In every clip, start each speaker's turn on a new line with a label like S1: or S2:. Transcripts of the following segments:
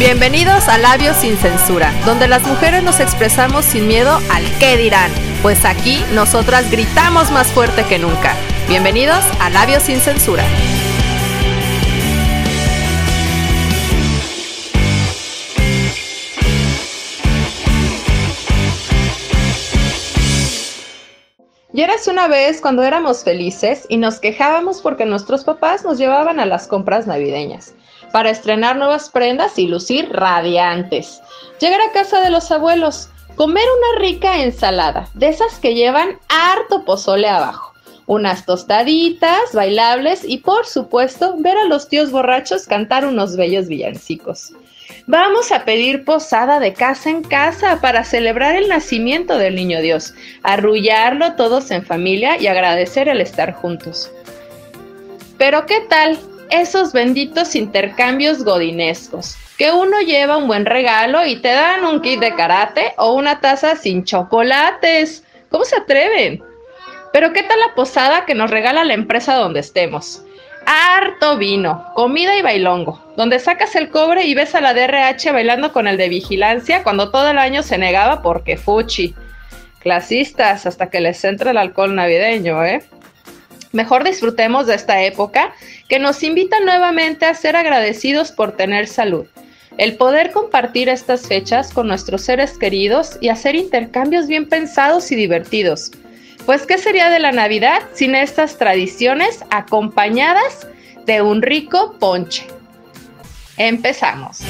S1: Bienvenidos a Labios sin Censura, donde las mujeres nos expresamos sin miedo al qué dirán, pues aquí nosotras gritamos más fuerte que nunca. Bienvenidos a Labios sin Censura. Y eras una vez cuando éramos felices y nos quejábamos porque nuestros papás nos llevaban a las compras navideñas para estrenar nuevas prendas y lucir radiantes. Llegar a casa de los abuelos, comer una rica ensalada, de esas que llevan harto pozole abajo, unas tostaditas bailables y por supuesto ver a los tíos borrachos cantar unos bellos villancicos. Vamos a pedir posada de casa en casa para celebrar el nacimiento del niño Dios, arrullarlo todos en familia y agradecer el estar juntos. Pero ¿qué tal esos benditos intercambios godinescos? Que uno lleva un buen regalo y te dan un kit de karate o una taza sin chocolates. ¿Cómo se atreven? Pero ¿qué tal la posada que nos regala la empresa donde estemos? harto vino, comida y bailongo, donde sacas el cobre y ves a la DRH bailando con el de vigilancia cuando todo el año se negaba porque fuchi. Clasistas hasta que les entre el alcohol navideño, ¿eh? Mejor disfrutemos de esta época que nos invita nuevamente a ser agradecidos por tener salud. El poder compartir estas fechas con nuestros seres queridos y hacer intercambios bien pensados y divertidos pues, ¿qué sería de la Navidad sin estas tradiciones acompañadas de un rico ponche? Empezamos.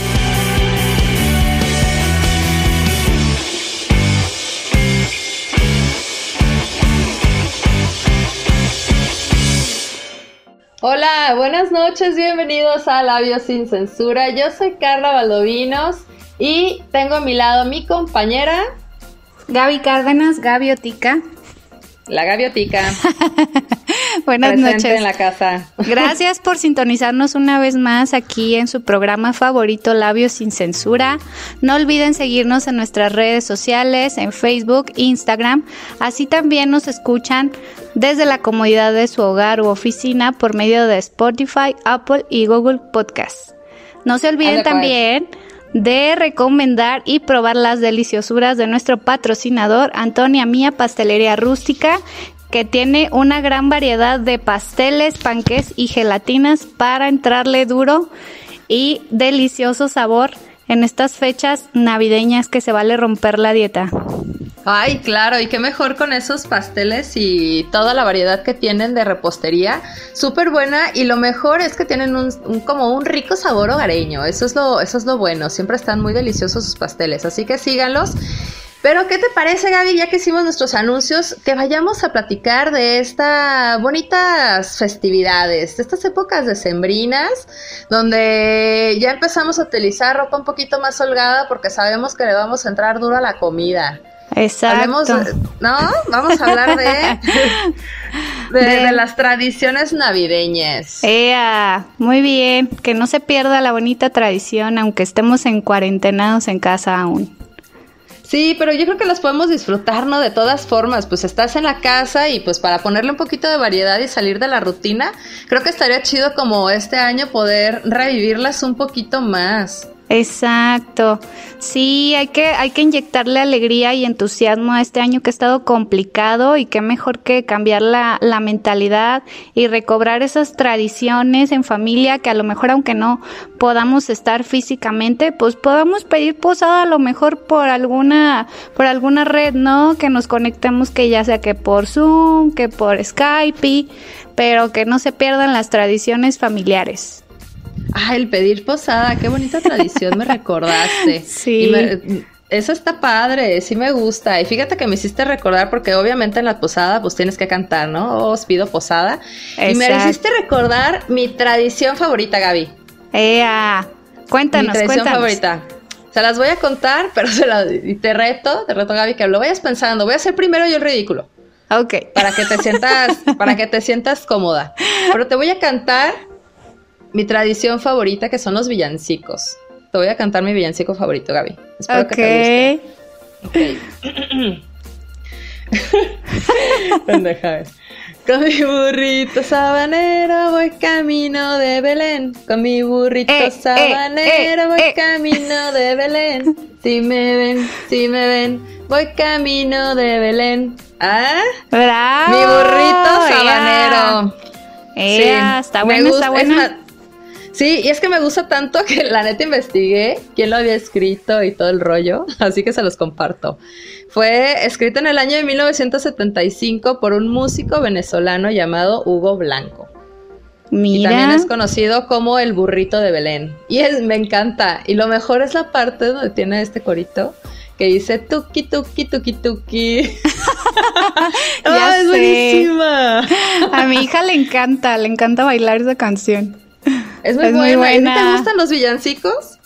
S1: Hola, buenas noches, bienvenidos a Labios sin Censura. Yo soy Carla Valdovinos y tengo a mi lado mi compañera
S2: Gaby Cárdenas, Gaby Otica.
S1: La gaviotica.
S2: Buenas noches.
S1: en la casa.
S2: Gracias por sintonizarnos una vez más aquí en su programa favorito Labios sin Censura. No olviden seguirnos en nuestras redes sociales, en Facebook, Instagram. Así también nos escuchan desde la comodidad de su hogar u oficina por medio de Spotify, Apple y Google Podcasts. No se olviden también de recomendar y probar las deliciosuras de nuestro patrocinador Antonia Mía Pastelería Rústica que tiene una gran variedad de pasteles, panques y gelatinas para entrarle duro y delicioso sabor en estas fechas navideñas que se vale romper la dieta.
S1: Ay, claro, y qué mejor con esos pasteles y toda la variedad que tienen de repostería, súper buena y lo mejor es que tienen un, como un rico sabor hogareño, eso es lo eso es lo bueno, siempre están muy deliciosos sus pasteles, así que síganlos. Pero ¿qué te parece Gaby, ya que hicimos nuestros anuncios, que vayamos a platicar de estas bonitas festividades, de estas épocas decembrinas, donde ya empezamos a utilizar ropa un poquito más holgada porque sabemos que le vamos a entrar duro a la comida.
S2: Exacto.
S1: ¿no? Vamos a hablar de, de, las tradiciones navideñas.
S2: Ea, muy bien, que no se pierda la bonita tradición, aunque estemos en cuarentenados en casa aún.
S1: Sí, pero yo creo que las podemos disfrutar, ¿no? De todas formas, pues estás en la casa y pues para ponerle un poquito de variedad y salir de la rutina, creo que estaría chido como este año poder revivirlas un poquito más.
S2: Exacto. Sí, hay que, hay que inyectarle alegría y entusiasmo a este año que ha estado complicado y qué mejor que cambiar la, la mentalidad y recobrar esas tradiciones en familia que a lo mejor aunque no podamos estar físicamente, pues podamos pedir posada a lo mejor por alguna, por alguna red, ¿no? Que nos conectemos que ya sea que por Zoom, que por Skype, pero que no se pierdan las tradiciones familiares.
S1: Ah, el pedir posada, qué bonita tradición me recordaste.
S2: Sí.
S1: eso está padre, sí me gusta. Y fíjate que me hiciste recordar, porque obviamente en la posada pues tienes que cantar, ¿no? Os pido posada. Y me hiciste recordar mi tradición favorita, Gaby.
S2: Ea, cuéntanos,
S1: Mi tradición favorita. Se las voy a contar, pero se la, y te reto, te reto, Gaby, que lo vayas pensando. Voy a hacer primero yo el ridículo.
S2: Ok.
S1: Para que te sientas, para que te sientas cómoda. Pero te voy a cantar mi tradición favorita que son los villancicos. Te voy a cantar mi villancico favorito, Gaby. Espero que te guste. Ok. Con mi burrito sabanero voy camino de Belén. Con mi burrito
S2: Eh, eh,
S1: sabanero
S2: eh,
S1: voy camino de Belén. Si me ven, si me ven, voy camino de Belén. ¿Ah?
S2: ¡Bravo!
S1: mi burrito sabanero.
S2: Está buena,
S1: gusta-
S2: está
S1: ma- sí, y es que me gusta tanto que la neta investigué quién lo había escrito y todo el rollo, así que se los comparto. Fue escrito en el año de 1975 por un músico venezolano llamado Hugo Blanco. Y también es conocido como el burrito de Belén. Y es, me encanta. Y lo mejor es la parte donde tiene este corito que dice tuki tuki tuki tuki.
S2: Ya
S1: ¡Ah, es
S2: sé.
S1: buenísima!
S2: A mi hija le encanta, le encanta bailar esa canción.
S1: Es muy
S2: Es muy
S1: buena. ¿Y a ti
S2: buena.
S1: ¿Te gustan los villancicos?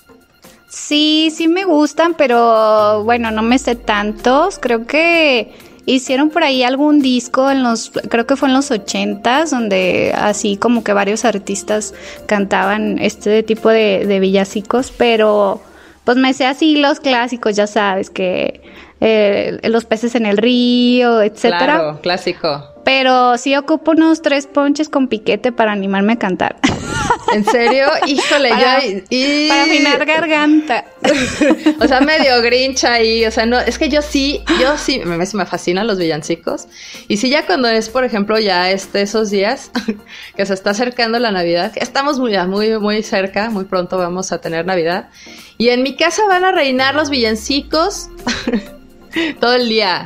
S2: Sí, sí me gustan, pero bueno, no me sé tantos. Creo que hicieron por ahí algún disco en los, creo que fue en los ochentas, donde así como que varios artistas cantaban este tipo de, de villancicos, pero pues me sé así los clásicos, ya sabes, que eh, los peces en el río, etcétera.
S1: Claro, clásico.
S2: Pero sí ocupo unos tres ponches con piquete para animarme a cantar.
S1: ¿En serio? Híjole,
S2: Para-
S1: yo... y-
S2: para afinar garganta.
S1: o sea, medio grinch ahí, o sea, no, es que yo sí, yo sí, me, me fascinan los villancicos. Y sí, ya cuando es, por ejemplo, ya este, esos días que se está acercando la Navidad, estamos muy, muy, muy cerca, muy pronto vamos a tener Navidad. Y en mi casa van a reinar los villancicos todo el día.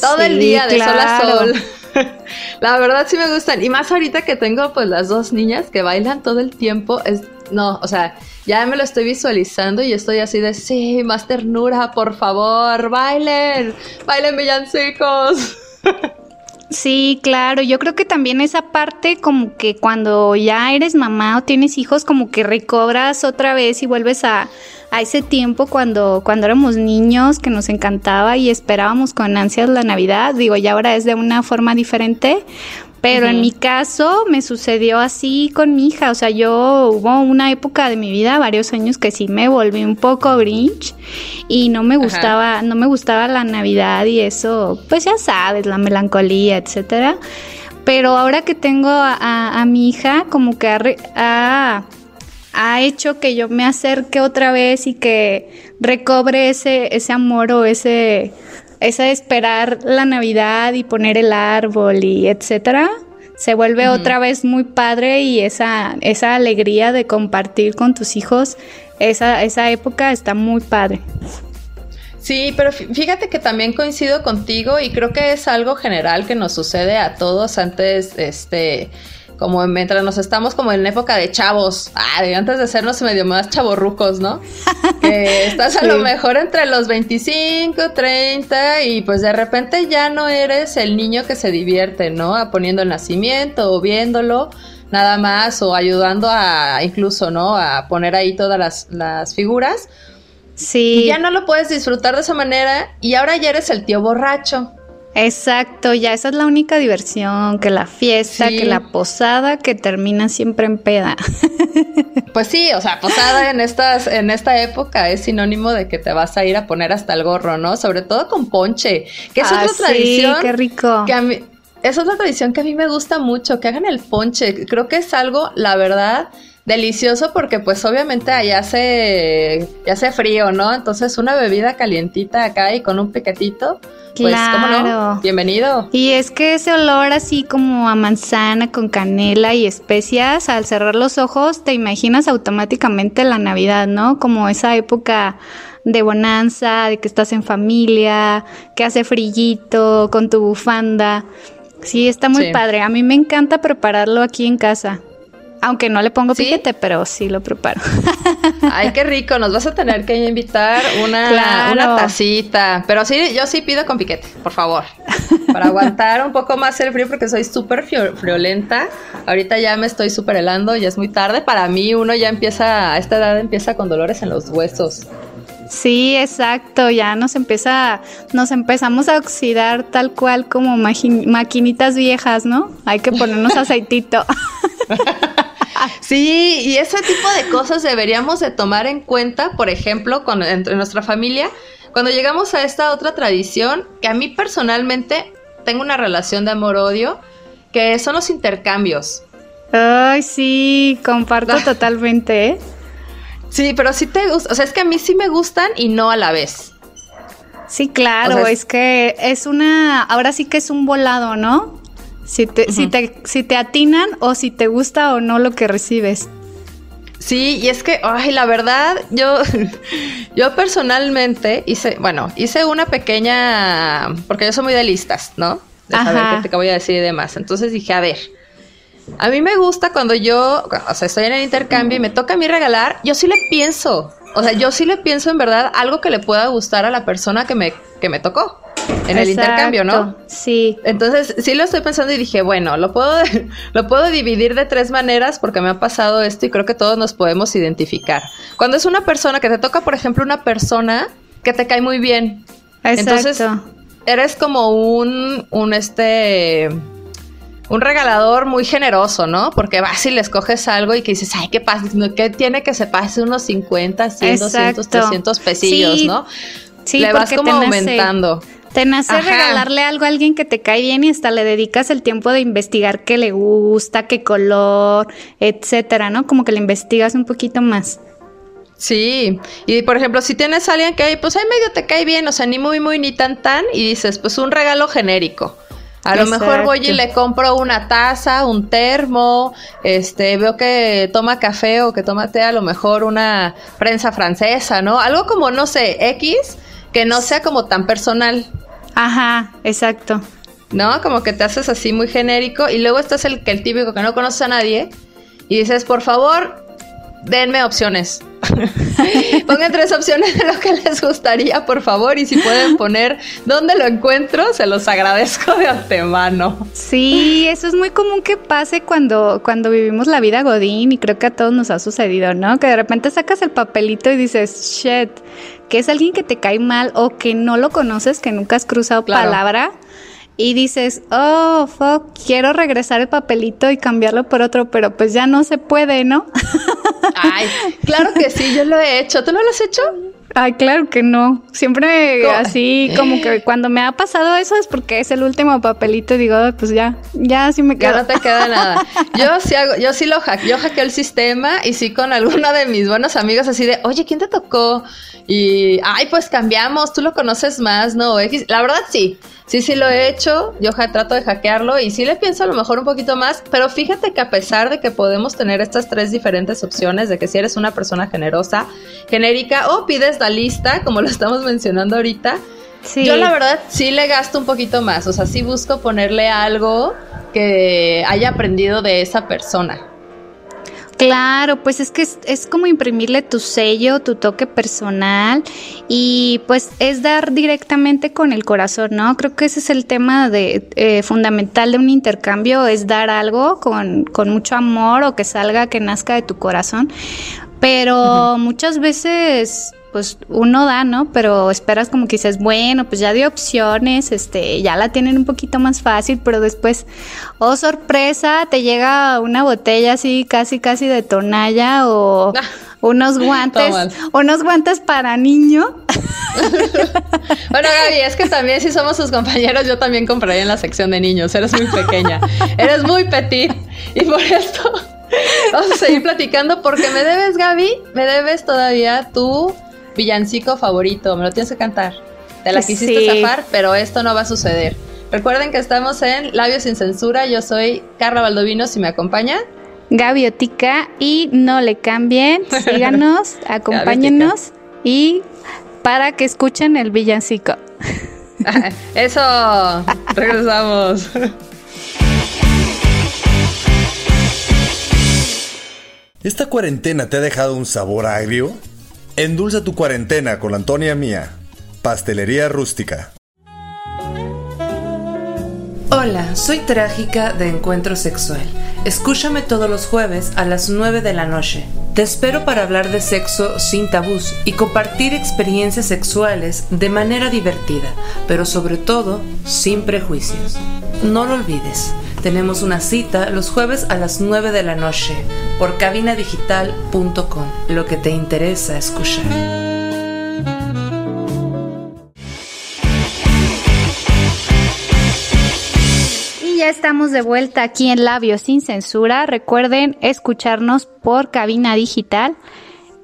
S1: Todo el día, de sol a sol. La verdad sí me gustan. Y más ahorita que tengo pues las dos niñas que bailan todo el tiempo. Es, no, o sea, ya me lo estoy visualizando y estoy así de, sí, más ternura, por favor, bailen, bailen villancicos.
S2: Sí, claro, yo creo que también esa parte como que cuando ya eres mamá o tienes hijos como que recobras otra vez y vuelves a, a ese tiempo cuando, cuando éramos niños que nos encantaba y esperábamos con ansias la Navidad, digo, ya ahora es de una forma diferente, pero en mi caso me sucedió así con mi hija, o sea, yo hubo una época de mi vida, varios años que sí me volví un poco grinch y no me
S1: Ajá.
S2: gustaba, no me gustaba la Navidad y eso, pues ya sabes, la melancolía, etcétera. Pero ahora que tengo a, a- a mi hija, como que ha- ha hecho que yo me acerque otra vez y que recobre ese, ese amor o ese, ese esperar la Navidad y poner el árbol y etcétera. Se vuelve otra vez muy padre y esa, esa alegría de compartir con tus hijos, esa, esa época está muy padre.
S1: Sí, pero fí- fíjate que también coincido contigo y creo que es algo general que nos sucede a todos antes, este, como mientras nos estamos como en época de chavos, ah, de antes de hacernos medio más chavorrucos, ¿no? Que estás a lo mejor entre los 25, 30 y pues de repente ya no eres el niño que se divierte, ¿no? A poniendo el nacimiento o viéndolo nada más o ayudando a incluso, ¿no? A poner ahí todas las, las figuras.
S2: Sí.
S1: Y ya no lo puedes disfrutar de esa manera y ahora ya eres el tío borracho.
S2: Exacto, ya esa es la única diversión, que la fiesta,
S1: Sí.
S2: que la posada, que termina siempre en peda.
S1: Pues sí, o sea, posada en estas, en esta época es sinónimo de que te vas a ir a poner hasta el gorro, ¿no? Sobre todo con ponche, que es
S2: Ah,
S1: otra
S2: sí,
S1: tradición
S2: qué rico.
S1: que a mí, esa es la tradición que a mí me gusta mucho, que hagan el ponche. Creo que es algo, la verdad, delicioso porque pues obviamente allá hace, ya hace frío, ¿no? Entonces una bebida calientita acá y con un piquetito, pues cómo no,
S2: Claro.
S1: bienvenido.
S2: Y es que ese olor así como a manzana con canela y especias, al cerrar los ojos te imaginas automáticamente la Navidad, ¿no? Como esa época de bonanza, de que estás en familia, que hace frillito con tu bufanda. Sí, está muy
S1: Sí.
S2: padre. A mí me encanta prepararlo aquí en casa. Aunque no le pongo
S1: ¿Sí?
S2: piquete, pero sí lo preparo.
S1: Ay, qué rico, nos vas a tener que invitar una,
S2: Claro.
S1: una tacita. Pero sí, yo sí pido con piquete, por favor. Para aguantar un poco más el frío porque soy súper frio- friolenta. Ahorita ya me estoy súper helando, ya es muy tarde. Para mí uno ya empieza, a esta edad empieza con dolores en los huesos.
S2: Sí, exacto, ya nos empieza, nos empezamos a oxidar tal cual como maquinitas viejas, ¿no? Hay que ponernos aceitito.
S1: Sí, y ese tipo de cosas deberíamos de tomar en cuenta, por ejemplo, con, entre nuestra familia, cuando llegamos a esta otra tradición, que a mí personalmente tengo una relación de amor-odio, que son los intercambios.
S2: Ay, sí, comparto totalmente, ¿eh?
S1: Sí, pero sí te gusta, o sea, es que a mí sí me gustan y no a la vez.
S2: Sí, claro, es... que es una, ahora sí que es un volado, ¿no? Si te, si te, si te atinan o si te gusta o no lo que recibes.
S1: Sí, y es que, ay, la verdad, yo, yo personalmente hice, bueno, hice una pequeña, porque yo soy muy de listas, ¿no? De saber qué te voy a decir y demás. Entonces dije, a ver, a mí me gusta cuando yo, o sea, estoy en el intercambio y me toca a mí regalar, yo sí le pienso, o sea, yo sí le pienso en verdad algo que le pueda gustar a la persona que me, que me tocó en el intercambio, ¿no?
S2: Sí.
S1: Entonces, sí lo estoy pensando y dije, bueno, lo puedo, lo puedo dividir de tres maneras porque me ha pasado esto y creo que todos nos podemos identificar. Cuando es una persona que te toca, por ejemplo, una persona que te cae muy bien. Exacto. Entonces, eres como un, un este un regalador muy generoso, ¿no? Porque vas y le escoges algo y que dices, ay, ¿qué pasa? ¿Qué tiene que se pase unos 50, 100, 200, 300 pesillos, ¿no? Sí, le vas como aumentando.
S2: Te nace regalarle algo a alguien que te cae bien y hasta le dedicas el tiempo de investigar qué le gusta, qué color, etcétera, ¿no? Como que le investigas un poquito más.
S1: Sí, y por ejemplo, si tienes a alguien que pues ahí medio te cae bien, o sea, ni muy, muy, ni tan, tan, y dices, pues un regalo genérico. A lo mejor voy y le compro una taza, un termo, este, veo que toma café o que toma té, a lo mejor una prensa francesa, ¿no? Algo como, no sé, X, que no sea como tan personal.
S2: Ajá, exacto.
S1: ¿No? Como que te haces así muy genérico y luego estás el, el típico que no conoces a nadie y dices, por favor, denme opciones. Pongan tres opciones de lo que les gustaría, por favor, y si pueden poner dónde lo encuentro, se los agradezco de antemano.
S2: Sí, eso es muy común que pase cuando, cuando vivimos la vida Godín, y creo que a todos nos ha sucedido, ¿no? Que de repente sacas el papelito y dices, shit, que es alguien que te cae mal o que no lo conoces, que nunca has cruzado palabra y dices, oh, fuck, quiero regresar el papelito y cambiarlo por otro, pero pues ya no se puede, ¿no?
S1: Ay, claro que sí, yo lo he hecho. ¿Tú no lo has hecho?
S2: Ay, claro que no. Siempre así, como que cuando me ha pasado eso es porque es el último papelito y digo, pues ya, ya sí me queda.
S1: Ya no te queda nada. Yo sí hago, yo sí lo hackeo, yo hackeo el sistema y sí con alguno de mis buenos amigos así de, oye, ¿quién te tocó? Y, ay, pues cambiamos, tú lo conoces más, ¿no? La verdad sí. Sí, sí lo he hecho, yo trato de hackearlo y sí le pienso a lo mejor un poquito más, pero fíjate que a pesar de que podemos tener estas tres diferentes opciones, de que si eres una persona generosa, genérica o pides la lista, como lo estamos mencionando ahorita, yo la verdad sí le gasto un poquito más, o sea, sí busco ponerle algo que haya aprendido de esa persona.
S2: Claro, pues es que es, como imprimirle tu sello, tu toque personal y pues es dar directamente con el corazón, ¿no? Creo que ese es el tema de eh, fundamental de un intercambio, es dar algo con, con mucho amor o que salga, que nazca de tu corazón. Pero muchas veces pues uno da, ¿no? Pero esperas como que dices, bueno, pues ya dio opciones, este, ya la tienen un poquito más fácil, pero después, oh sorpresa, te llega una botella así casi casi de tonalla o unos guantes, unos guantes para niño.
S1: bueno, Gaby, es que también si somos sus compañeros, yo también compraría en la sección de niños. Eres muy pequeña, eres muy petit y por esto vamos a seguir platicando porque me debes, Gaby, me debes todavía tu villancico favorito, me lo tienes que cantar. Te la quisiste zafar, pero esto no va a suceder. Recuerden que estamos en Labios sin Censura. Yo soy Carla Baldovino, si me acompaña.
S2: Gaviotica y no le cambien, síganos, acompáñenos y para que escuchen el villancico.
S1: Eso, regresamos.
S3: ¿Esta cuarentena te ha dejado un sabor agrio? Endulza tu cuarentena con Antonia Mía, Pastelería Rústica.
S4: Hola, soy Trágica de Encuentro Sexual. Escúchame todos los jueves a las 9 de la noche. Te espero para hablar de sexo sin tabús y compartir experiencias sexuales de manera divertida, pero sobre todo sin prejuicios. No lo olvides. Tenemos una cita los jueves a las 9 de la noche por cabinadigital.com, lo que te interesa escuchar.
S2: estamos de vuelta aquí en Labios sin Censura. Recuerden escucharnos por cabina digital.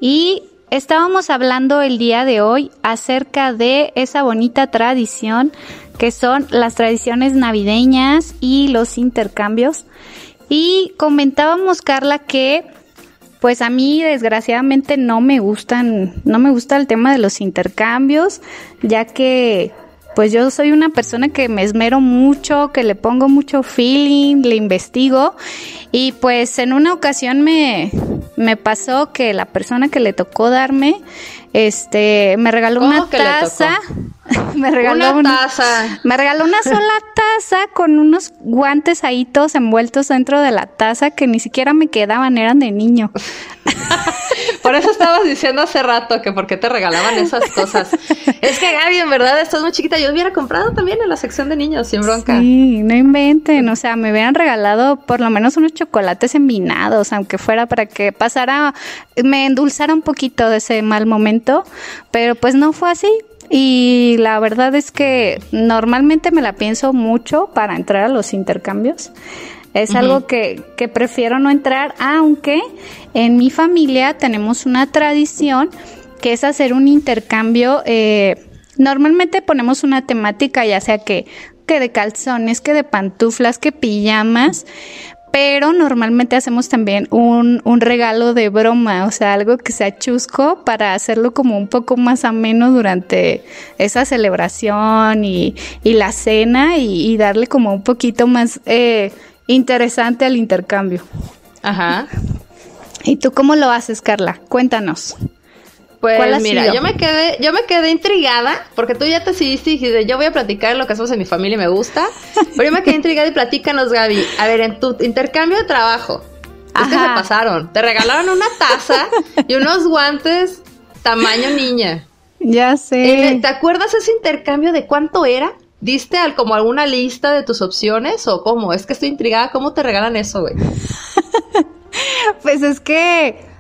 S2: Y estábamos hablando el día de hoy acerca de esa bonita tradición que son las tradiciones navideñas y los intercambios. Y comentábamos, Carla, que pues a mí desgraciadamente no me gustan, no me gusta el tema de los intercambios, ya que pues yo soy una persona que me esmero mucho, que le pongo mucho feeling, le investigo y pues en una ocasión me, me pasó que la persona que le tocó darme, este, me regaló una taza. me regaló
S1: una taza.
S2: Me regaló una sola taza con unos guantes ahí todos envueltos dentro de la taza que ni siquiera me quedaban, eran de niño.
S1: Por eso estabas diciendo hace rato que por qué te regalaban esas cosas. es que Gaby, en verdad, estás muy chiquita. Yo hubiera comprado también en la sección de niños, sin bronca.
S2: Sí, no inventen. O sea, me hubieran regalado por lo menos unos chocolates envinados, aunque fuera para que pasara, me endulzara un poquito de ese mal momento. Pero pues no fue así. Y la verdad es que normalmente me la pienso mucho para entrar a los intercambios. Es algo que, que prefiero no entrar, aunque en mi familia tenemos una tradición que es hacer un intercambio. Eh, normalmente ponemos una temática, ya sea que, que de calzones, que de pantuflas, que pijamas, pero normalmente hacemos también un, un, regalo de broma, o sea, algo que sea chusco para hacerlo como un poco más ameno durante esa celebración y, y la cena y, y, darle como un poquito más eh, interesante al intercambio.
S1: Ajá.
S2: ¿Y tú cómo lo haces, Carla? Cuéntanos.
S1: Pues mira, yo me quedé, yo me quedé intrigada, porque tú ya te decidiste y dijiste, yo voy a platicar lo que hacemos en mi familia y me gusta. Pero yo me quedé intrigada y platícanos, Gaby. A ver, en tu intercambio de trabajo, ¿qué se pasaron? Te regalaron una taza y unos guantes tamaño niña.
S2: Ya sé.
S1: ¿Te acuerdas ese intercambio de cuánto era? ¿Diste al, como alguna lista de tus opciones o cómo? Es que estoy intrigada, ¿cómo te regalan eso, güey?
S2: pues es que,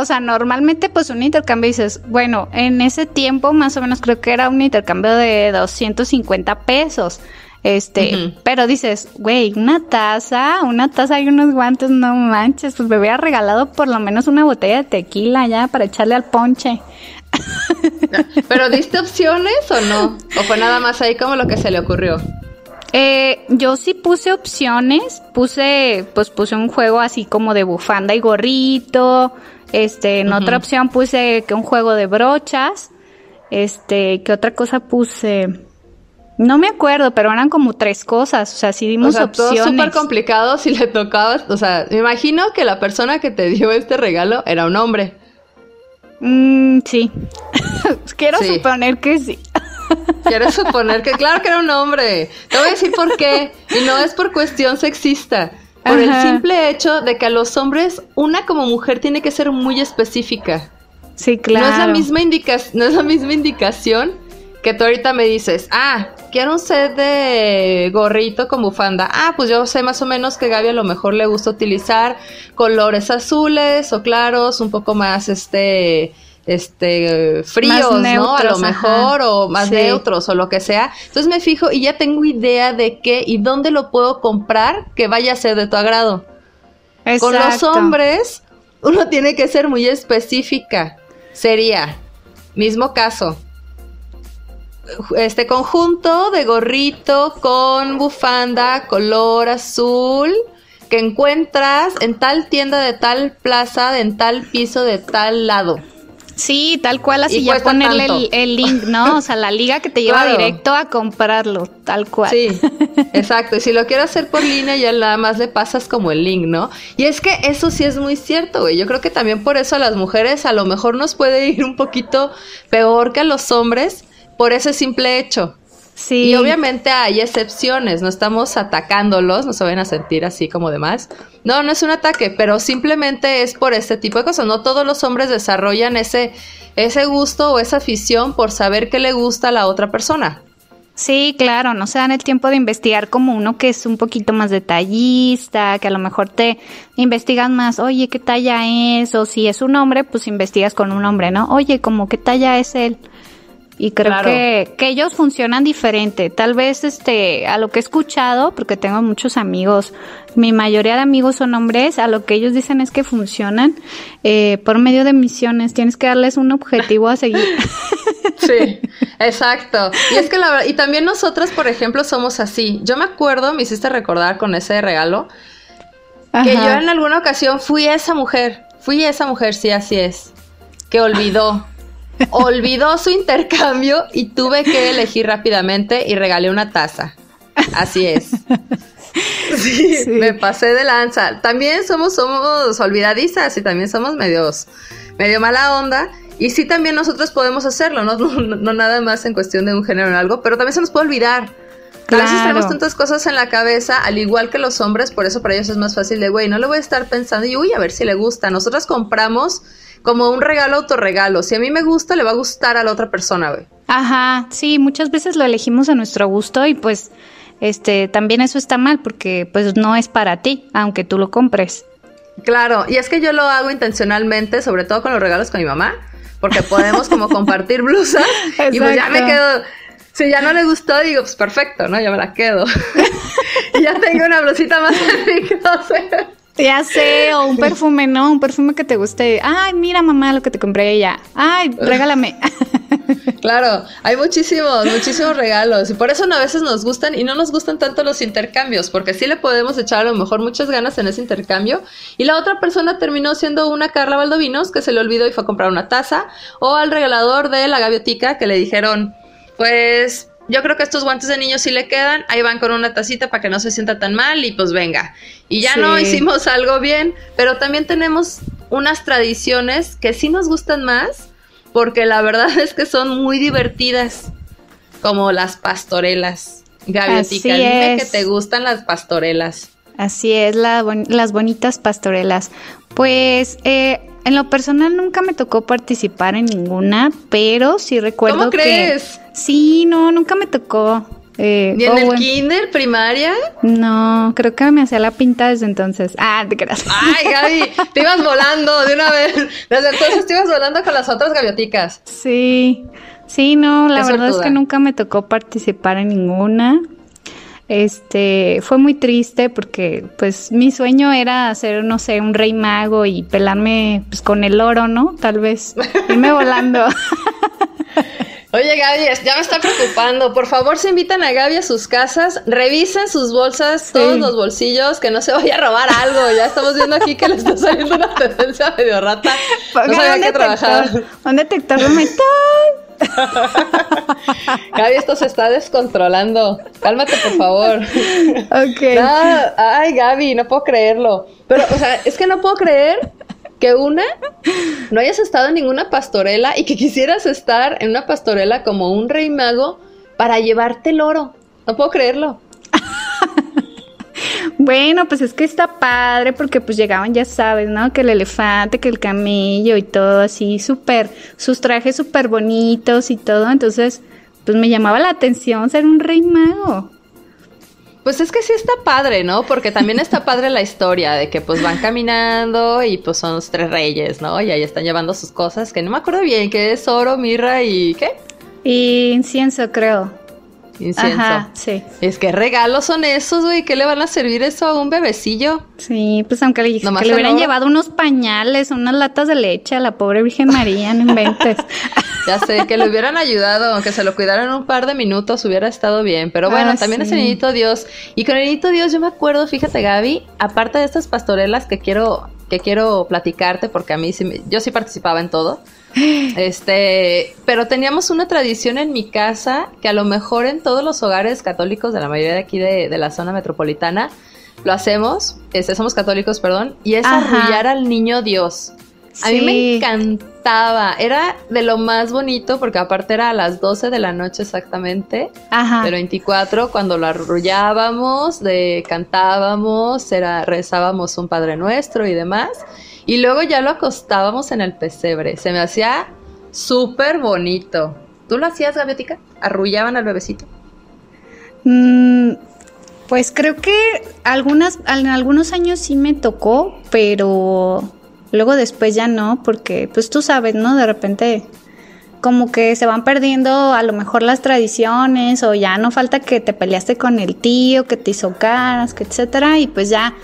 S2: o sea, normalmente pues un intercambio dices, bueno, en ese tiempo más o menos creo que era un intercambio de 250 pesos. Este, pero dices, güey, una taza, una taza y unos guantes, no manches, pues me hubiera regalado por lo menos una botella de tequila ya para echarle al ponche.
S1: ¿Pero diste opciones o no? ¿O fue nada más ahí como lo que se le ocurrió?
S2: Eh, yo sí puse opciones, puse, pues puse un juego así como de bufanda y gorrito, este, en otra opción puse que un juego de brochas, este, ¿qué otra cosa puse? No me acuerdo, pero eran como tres cosas, o sea, sí dimos o sea, opciones.
S1: Todo súper complicado si le tocaba, o sea, me imagino que la persona que te dio este regalo era un hombre.
S2: Mm, sí. Quiero suponer que sí.
S1: Quiero suponer que, claro que era un hombre. Te voy a decir por qué. Y no es por cuestión sexista. Por el simple hecho de que a los hombres, una como mujer tiene que ser muy específica.
S2: Sí, claro.
S1: No es la misma, indica no es la misma indicación que tú ahorita me dices, ah, quiero un set de gorrito con bufanda. Ah, pues yo sé más o menos que Gaby a lo mejor le gusta utilizar colores azules o claros, un poco más este este fríos, ¿no? A lo mejor o más neutros o lo que sea. Entonces me fijo y ya tengo idea de qué y dónde lo puedo comprar que vaya a ser de tu agrado. Con los hombres uno tiene que ser muy específica. Sería mismo caso este conjunto de gorrito con bufanda color azul que encuentras en tal tienda de tal plaza, en tal piso de tal lado.
S2: Sí, tal cual, así ya ponerle el, link, ¿no? O sea, la liga que te lleva directo a comprarlo, tal cual.
S1: Sí, exacto. Y si lo quieres hacer por línea, ya nada más le pasas como el link, ¿no? Y es que eso sí es muy cierto, güey. Yo creo que también por eso a las mujeres a lo mejor nos puede ir un poquito peor que a los hombres, por ese simple hecho. Sí. Y obviamente hay excepciones, no estamos atacándolos, no se van a sentir así como demás. No, no es un ataque, pero simplemente es por este tipo de cosas. No todos los hombres desarrollan ese, ese gusto o esa afición por saber qué le gusta a la otra persona.
S2: Sí, claro, no se dan el tiempo de investigar como uno que es un poquito más detallista, que a lo mejor te investigas más, oye, ¿qué talla es? O si es un hombre, pues investigas con un hombre, ¿no? Oye, como qué talla es él y creo que, que ellos funcionan diferente. Tal vez este a lo que he escuchado, porque tengo muchos amigos, mi mayoría de amigos son hombres, a lo que ellos dicen es que funcionan eh, por medio de misiones. Tienes que darles un objetivo a seguir.
S1: Sí, exacto. Y es que la verdad, y también nosotras, por ejemplo, somos así. Yo me acuerdo, me hiciste recordar con ese regalo, que yo en alguna ocasión fui esa mujer, fui esa mujer, sí, así es, que olvidó olvidó su intercambio y tuve que elegir rápidamente y regalé una taza. Así es. Sí, me pasé de lanza. También somos, somos olvidadizas y también somos medios, medio mala onda. Y sí, también nosotros podemos hacerlo, ¿no? No, nada más en cuestión de un género o algo, pero también se nos puede olvidar. A veces tenemos tantas cosas en la cabeza, al igual que los hombres, por eso para ellos es más fácil de, güey, no le voy a estar pensando y, uy, a ver si le gusta. Nosotras compramos como un regalo autorregalo. Si a mí me gusta, le va a gustar a la otra persona, güey.
S2: Ajá, sí, muchas veces lo elegimos a nuestro gusto y pues este también eso está mal porque pues no es para ti, aunque tú lo compres.
S1: Claro, y es que yo lo hago intencionalmente, sobre todo con los regalos con mi mamá, porque podemos como compartir blusas y pues ya me quedo si ya no le gustó, digo, pues perfecto, ¿no? Ya me la quedo. y ya tengo una blusita más en mi
S2: ya sé, o un perfume, ¿no? Un perfume que te guste. Ay, mira, mamá, lo que te compré ella. Ay, regálame.
S1: Claro, hay muchísimos, muchísimos regalos. Y por eso a veces nos gustan y no nos gustan tanto los intercambios, porque sí le podemos echar a lo mejor muchas ganas en ese intercambio. Y la otra persona terminó siendo una Carla Valdovinos que se le olvidó y fue a comprar una taza. O al regalador de la gaviotica que le dijeron, pues yo creo que estos guantes de niño sí le quedan, ahí van con una tacita para que no se sienta tan mal y pues venga. Y ya no hicimos algo bien, pero también tenemos unas tradiciones que sí nos gustan más, porque la verdad es que son muy divertidas, como las pastorelas. Gaviotica, dime que te gustan las pastorelas.
S2: Así es, las bonitas pastorelas. Pues eh, en lo personal nunca me tocó participar en ninguna, pero sí recuerdo
S1: ¿Cómo crees?
S2: Sí, no, nunca me tocó.
S1: Eh, ¿Y en el kinder, primaria?
S2: No, creo que me hacía la pinta desde entonces. Ah, te creas.
S1: Ay, Gaby, te ibas volando de una vez. Desde entonces te ibas volando con las otras gavioticas.
S2: Sí, sí, no, la verdad es que nunca me tocó participar en ninguna. Este, fue muy triste porque pues mi sueño era hacer, no sé, un rey mago y pelarme pues con el oro, ¿no? Tal vez irme volando.
S1: Oye Gaby, ya me está preocupando. Por favor, se invitan a Gaby a sus casas, revisen sus bolsas, todos los bolsillos, que no se vaya a robar algo. Ya estamos viendo aquí que le está saliendo una tendencia medio rata. No sabía qué trabajar.
S2: Un detector de metal.
S1: Gaby, esto se está descontrolando. Cálmate, por favor.
S2: Ok.
S1: ay, Gaby, no puedo creerlo. Pero, o sea, es que no puedo creer que una, no hayas estado en ninguna pastorela y que quisieras estar en una pastorela como un rey mago para llevarte el oro. No puedo creerlo.
S2: Bueno, pues es que está padre porque pues llegaban, ya sabes, ¿no? Que el elefante, que el camello y todo así, súper, sus trajes súper bonitos y todo. Entonces, pues me llamaba la atención ser un rey mago.
S1: Pues es que sí está padre, ¿no? Porque también está padre la historia de que pues van caminando y pues son los tres reyes, ¿no? Y ahí están llevando sus cosas, que no me acuerdo bien, que es oro, mirra y ¿qué?
S2: Y incienso, creo
S1: incienso. Ajá,
S2: sí.
S1: Es que regalos son esos, güey. ¿Qué le van a servir eso a un bebecillo?
S2: Sí, pues aunque le, que le hubieran llevado unos pañales, unas latas de leche a la pobre Virgen María, no inventes.
S1: ya sé, que le hubieran ayudado, aunque se lo cuidaran un par de minutos, hubiera estado bien. Pero bueno, ah, también es el niñito Dios. Y con el niñito Dios, yo me acuerdo, fíjate, Gaby, aparte de estas pastorelas que quiero, que quiero platicarte, porque a mí sí, yo sí participaba en todo. Este, pero teníamos una tradición en mi casa que a lo mejor en todos los hogares católicos de la mayoría de aquí de, la zona metropolitana lo hacemos, este, somos católicos, perdón, y es arrullar al niño Dios. A mí me encantaba, era de lo más bonito porque aparte era a las 12 de la noche exactamente, Ajá. del 24, cuando lo arrullábamos, de, cantábamos, era, rezábamos un Padre Nuestro y demás. Y luego ya lo acostábamos en el pesebre. Se me hacía súper bonito. ¿Tú lo hacías, Gaviotica? ¿Arrullaban al bebecito?
S2: Mm, pues creo que algunas, en algunos años sí me tocó, pero luego después ya no, porque pues tú sabes, ¿no? De repente como que se van perdiendo a lo mejor las tradiciones o ya no falta que te peleaste con el tío, que te hizo caras, que etcétera y pues ya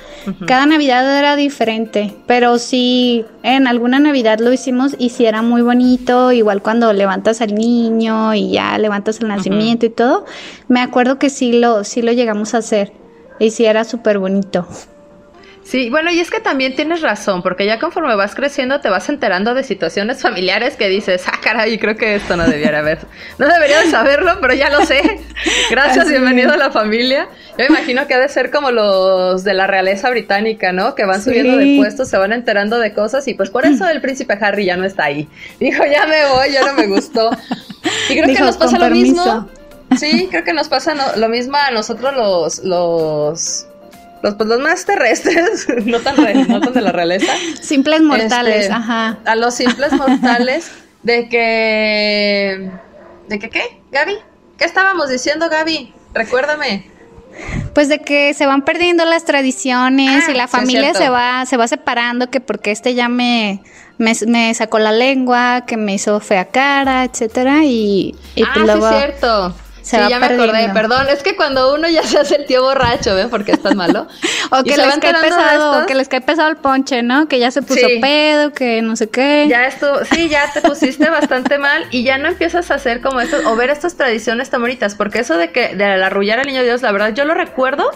S2: cada Navidad era diferente, pero sí en alguna Navidad lo hicimos y sí era muy bonito, igual cuando levantas al niño y ya levantas el nacimiento y todo, me acuerdo que sí lo sí lo llegamos a hacer y sí era súper bonito.
S1: Sí, bueno, y es que también tienes razón, porque ya conforme vas creciendo te vas enterando de situaciones familiares que dices, ah, caray, creo que esto no debiera haber, no debería de saberlo, pero ya lo sé. Gracias, bienvenido a la familia. Yo me imagino que ha de ser como los de la realeza británica, ¿no? Que van subiendo de puestos, se van enterando de cosas y pues por eso el príncipe Harry ya no está ahí. Dijo, ya me voy, ya no me gustó. Y creo que nos pasa lo mismo. Sí, creo que nos pasa lo mismo a nosotros los, los los, pues, los más terrestres, no tan, no tan de la realeza.
S2: Simples mortales, este, ajá.
S1: A los simples mortales de que... ¿De que qué? Gaby, ¿qué estábamos diciendo, Gaby? Recuérdame.
S2: Pues de que se van perdiendo las tradiciones y ah, la familia se va se va separando que porque este ya me, me, sacó la lengua, que me hizo fea cara, etcétera y, y
S1: ah, pues luego, sí, cierto sí, ya me acordé, perdón, es que cuando uno ya se hace el tío borracho, ¿ven? Porque es tan malo.
S2: o que les cae pesado, que les cae pesado el ponche, ¿no? Que ya se puso pedo, que no sé qué.
S1: Ya esto, sí, ya te pusiste bastante mal y ya no empiezas a hacer como esto, o ver estas tradiciones tan bonitas, porque eso de que, de arrullar al niño Dios, la verdad, yo lo recuerdo,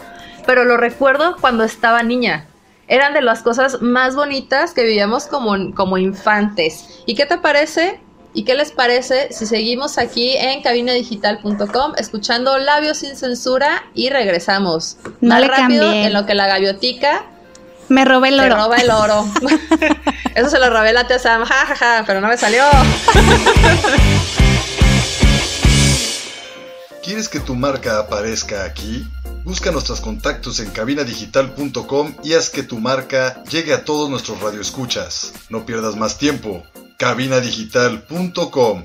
S1: pero lo recuerdo cuando estaba niña eran de las cosas más bonitas que vivíamos como, como infantes. ¿Y qué te parece ¿Y qué les parece si seguimos aquí en cabinadigital.com escuchando Labios sin censura y regresamos?
S2: No Más le rápido
S1: en lo que la gaviotica
S2: me robé el oro.
S1: Me roba el oro. Eso se lo robé la tía Sam, ja, pero no me salió.
S3: ¿Quieres que tu marca aparezca aquí? Busca nuestros contactos en cabinadigital.com y haz que tu marca llegue a todos nuestros radioescuchas. No pierdas más tiempo cabinadigital.com.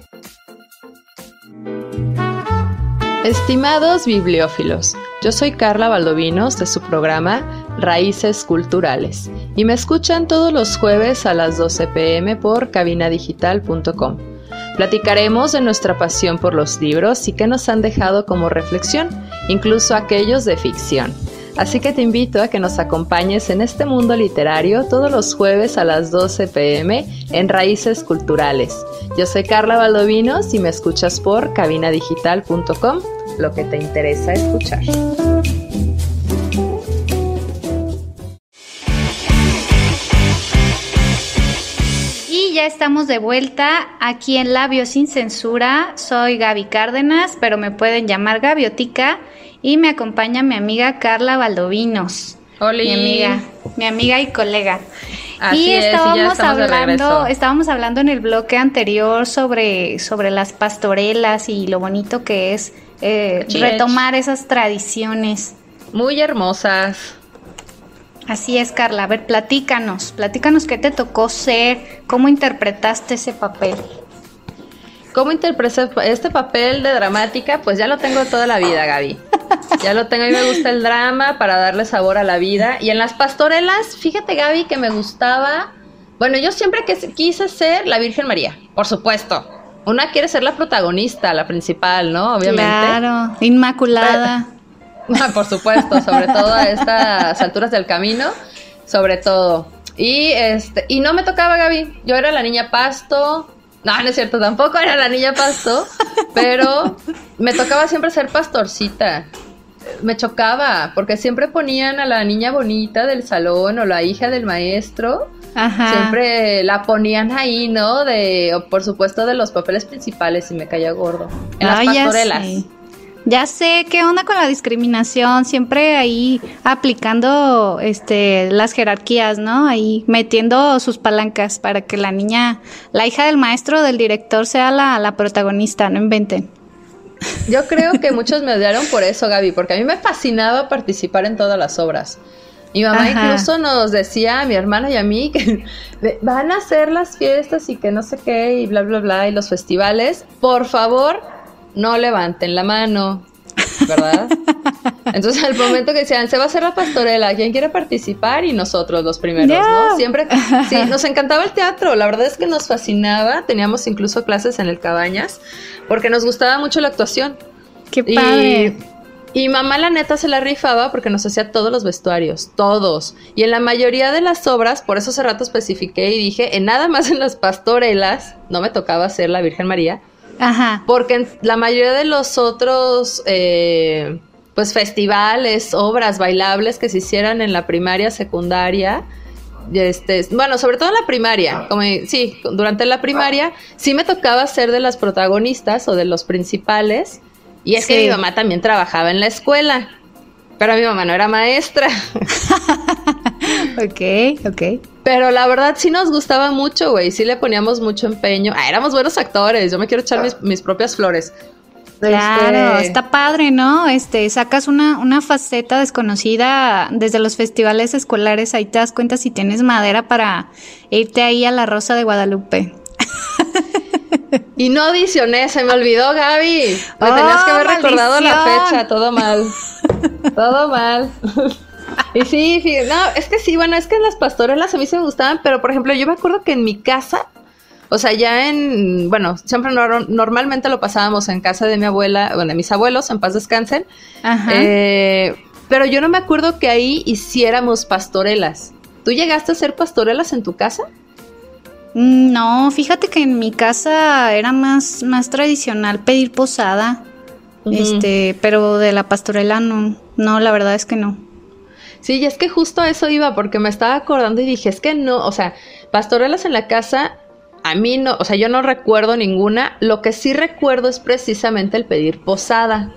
S1: Estimados bibliófilos, yo soy Carla Valdovinos de su programa Raíces Culturales y me escuchan todos los jueves a las 12 pm por cabinadigital.com. Platicaremos de nuestra pasión por los libros y qué nos han dejado como reflexión, incluso aquellos de ficción. Así que te invito a que nos acompañes en este mundo literario todos los jueves a las 12 pm en Raíces Culturales. Yo soy Carla Valdovinos y me escuchas por cabinadigital.com, lo que te interesa escuchar.
S2: Y ya estamos de vuelta aquí en Labios sin Censura. Soy Gaby Cárdenas, pero me pueden llamar Gaviotica y me acompaña mi amiga Carla Valdovinos.
S1: Hola.
S2: Mi amiga, mi amiga y colega. y estábamos hablando, estábamos hablando en el bloque anterior sobre, sobre las pastorelas y lo bonito que es eh, retomar esas tradiciones.
S1: Muy hermosas.
S2: Así es, Carla. A ver, platícanos, platícanos qué te tocó ser, cómo interpretaste ese papel.
S1: ¿Cómo interpreté este papel de dramática? Pues ya lo tengo toda la vida, Gaby. Ya lo tengo, mí me gusta el drama para darle sabor a la vida. Y en las pastorelas, fíjate, Gaby, que me gustaba. Bueno, yo siempre quise ser la Virgen María, por supuesto. Una quiere ser la protagonista, la principal, ¿no? Obviamente.
S2: Claro, inmaculada.
S1: Ah, por supuesto, sobre todo a estas alturas del camino, sobre todo. Y este, y no me tocaba Gaby. Yo era la niña pasto, no, no es cierto, tampoco era la niña pasto, pero me tocaba siempre ser pastorcita. Me chocaba, porque siempre ponían a la niña bonita del salón o la hija del maestro. Ajá. Siempre la ponían ahí, ¿no? De, por supuesto, de los papeles principales y me caía gordo. En las pastorelas.
S2: Ya sé qué onda con la discriminación, siempre ahí aplicando este las jerarquías, ¿no? Ahí metiendo sus palancas para que la niña, la hija del maestro del director sea la, la protagonista, no inventen.
S1: Yo creo que muchos me odiaron por eso, Gaby, porque a mí me fascinaba participar en todas las obras. Mi mamá incluso nos decía a mi hermana y a mí que van a hacer las fiestas y que no sé qué y bla, bla, bla, y los festivales. Por favor, no levanten la mano. ¿verdad? Entonces, al momento que decían, se va a hacer la pastorela, ¿quién quiere participar? Y nosotros, los primeros, ¿no? Siempre, sí, nos encantaba el teatro, la verdad es que nos fascinaba, teníamos incluso clases en el Cabañas, porque nos gustaba mucho la actuación.
S2: ¡Qué padre!
S1: Y mamá la neta se la rifaba porque nos hacía todos los vestuarios, todos. Y en la mayoría de las obras, por eso hace rato especifiqué y dije, en nada más en las pastorelas, no me tocaba ser la Virgen María.
S2: Ajá.
S1: Porque en la mayoría de los otros, eh, pues festivales, obras bailables que se hicieran en la primaria, secundaria, este, bueno, sobre todo en la primaria, como sí, durante la primaria sí me tocaba ser de las protagonistas o de los principales y es que mi mamá también trabajaba en la escuela, pero mi mamá no era maestra.
S2: ok, ok.
S1: Pero la verdad sí nos gustaba mucho, güey, sí le poníamos mucho empeño. Ah, éramos buenos actores, yo me quiero echar mis, propias flores.
S2: Claro, este, está padre, ¿no? Este, sacas una, una faceta desconocida desde los festivales escolares, ahí te das cuenta si tienes madera para irte ahí a la Rosa de Guadalupe.
S1: Y no audicioné, se me olvidó, Gaby. Me tenías que haber recordado la fecha, todo mal. todo mal. y sí, no, es que sí, bueno, es que las pastorelas a mí se me gustaban, pero por ejemplo, yo me acuerdo que en mi casa, o sea, ya en, bueno, siempre normalmente lo pasábamos en casa de mi abuela, bueno, de mis abuelos, en paz descansen. Ajá. Eh, pero yo no me acuerdo que ahí hiciéramos pastorelas. ¿Tú llegaste a hacer pastorelas en tu casa?
S2: Mm, no, fíjate que en mi casa era más, más tradicional pedir posada. Este, pero de la pastorela no, no, la verdad es que no.
S1: Sí, y es que justo a eso iba, porque me estaba acordando y dije, es que no, o sea, pastorelas en la casa, a mí no, o sea, yo no recuerdo ninguna. Lo que sí recuerdo es precisamente el pedir posada.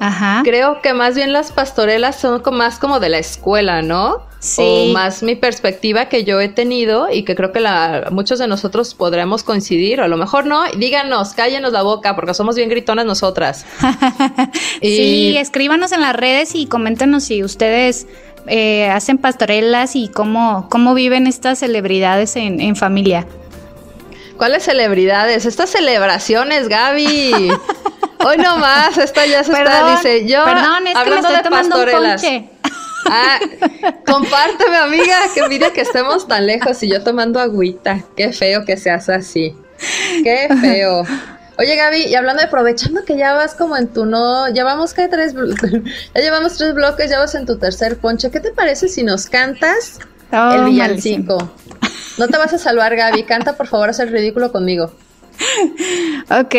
S2: Ajá.
S1: Creo que más bien las pastorelas son más como de la escuela, ¿no?
S2: Sí.
S1: O más mi perspectiva que yo he tenido y que creo que la, muchos de nosotros podremos coincidir, o a lo mejor no. Díganos, cállenos la boca, porque somos bien gritonas nosotras.
S2: Sí, escríbanos en las redes y coméntenos si ustedes eh, hacen pastorelas y cómo, cómo viven estas celebridades en, en familia.
S1: ¿Cuáles celebridades? Estas celebraciones, Gaby. Hoy no más, esto ya se está, dice yo.
S2: Perdón, es que me estoy tomando pastorelas.
S1: Ah, compárteme, amiga, que mire que estemos tan lejos y yo tomando agüita. Qué feo que seas así. Qué feo. Oye, Gaby, y hablando de aprovechando que ya vas como en tu no, ya vamos que tres, ya llevamos tres bloques, ya vas en tu tercer ponche. ¿Qué te parece si nos cantas oh, el villancico? No te vas a salvar, Gaby. Canta, por favor, haz el ridículo conmigo.
S2: Ok.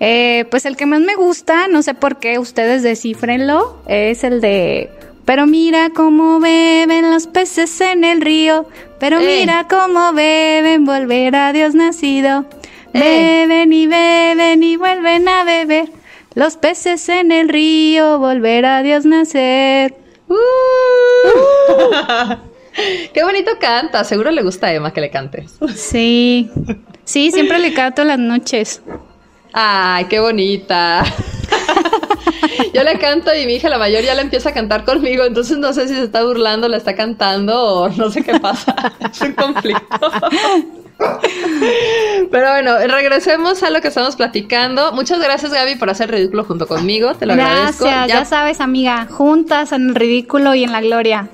S2: Eh, pues el que más me gusta, no sé por qué, ustedes descifrenlo, es el de pero mira cómo beben los peces en el río. Pero eh. mira cómo beben, volver a Dios nacido. Eh. Beben y beben y vuelven a beber. Los peces en el río, volver a Dios nacer. Uh.
S1: Qué bonito canta. Seguro le gusta a Emma que le cantes.
S2: Sí. Sí, siempre le canto las noches.
S1: Ay, qué bonita. Yo le canto y mi hija la mayor ya le empieza a cantar conmigo, entonces no sé si se está burlando, la está cantando o no sé qué pasa. es un conflicto. Pero bueno, regresemos a lo que estamos platicando. Muchas gracias, Gaby, por hacer ridículo junto conmigo. Te lo agradezco.
S2: Ya... ya sabes, amiga, juntas en el ridículo y en la gloria.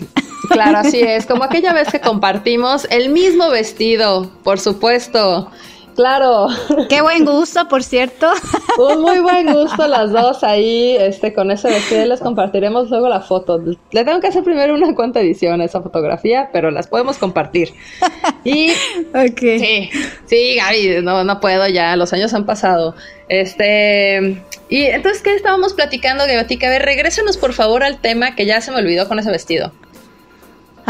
S1: Claro, así es. Como aquella vez que compartimos el mismo vestido, por supuesto. Claro.
S2: Qué buen gusto, por cierto.
S1: Un muy buen gusto las dos ahí, este, con ese vestido. Les compartiremos luego la foto. Le tengo que hacer primero una cuenta edición a esa fotografía, pero las podemos compartir. Y
S2: okay.
S1: sí, sí, Gaby, no, no puedo ya, los años han pasado. Este, y entonces, ¿qué estábamos platicando, Gaby? A ver, regrésenos por favor al tema que ya se me olvidó con ese vestido.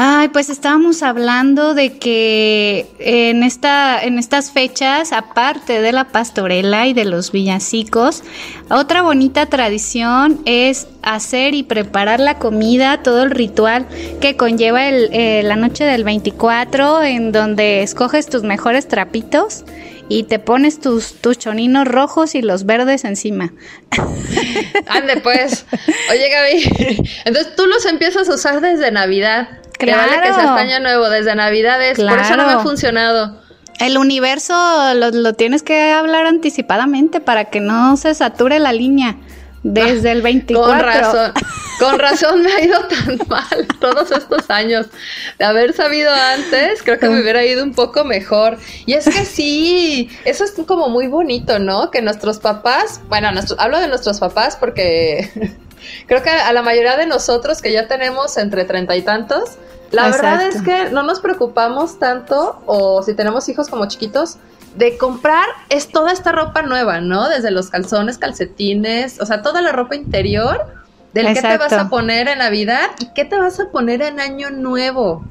S2: Ay, pues estábamos hablando de que en esta, en estas fechas, aparte de la pastorela y de los villancicos, otra bonita tradición es hacer y preparar la comida, todo el ritual que conlleva el, eh, la noche del 24, en donde escoges tus mejores trapitos y te pones tus, tus choninos rojos y los verdes encima.
S1: Ande pues. Oye Gaby, entonces tú los empiezas a usar desde Navidad. Claro. Que vale que sea año nuevo, desde Navidades. Por eso no me ha funcionado.
S2: El universo lo, tienes que hablar anticipadamente para que no se sature la línea. desde el 24.
S1: Con razón, con razón me ha ido tan mal todos estos años. De haber sabido antes, creo que me hubiera ido un poco mejor. Y es que sí, eso es como muy bonito, ¿no? Que nuestros papás, bueno, hablo de nuestros papás porque creo que a la mayoría de nosotros que ya tenemos entre treinta y tantos, la verdad es que no nos preocupamos tanto, o si tenemos hijos como chiquitos, de comprar es toda esta ropa nueva, ¿no? Desde los calzones, calcetines, o sea, toda la ropa interior del que te vas a poner en Navidad y qué te vas a poner en Año Nuevo.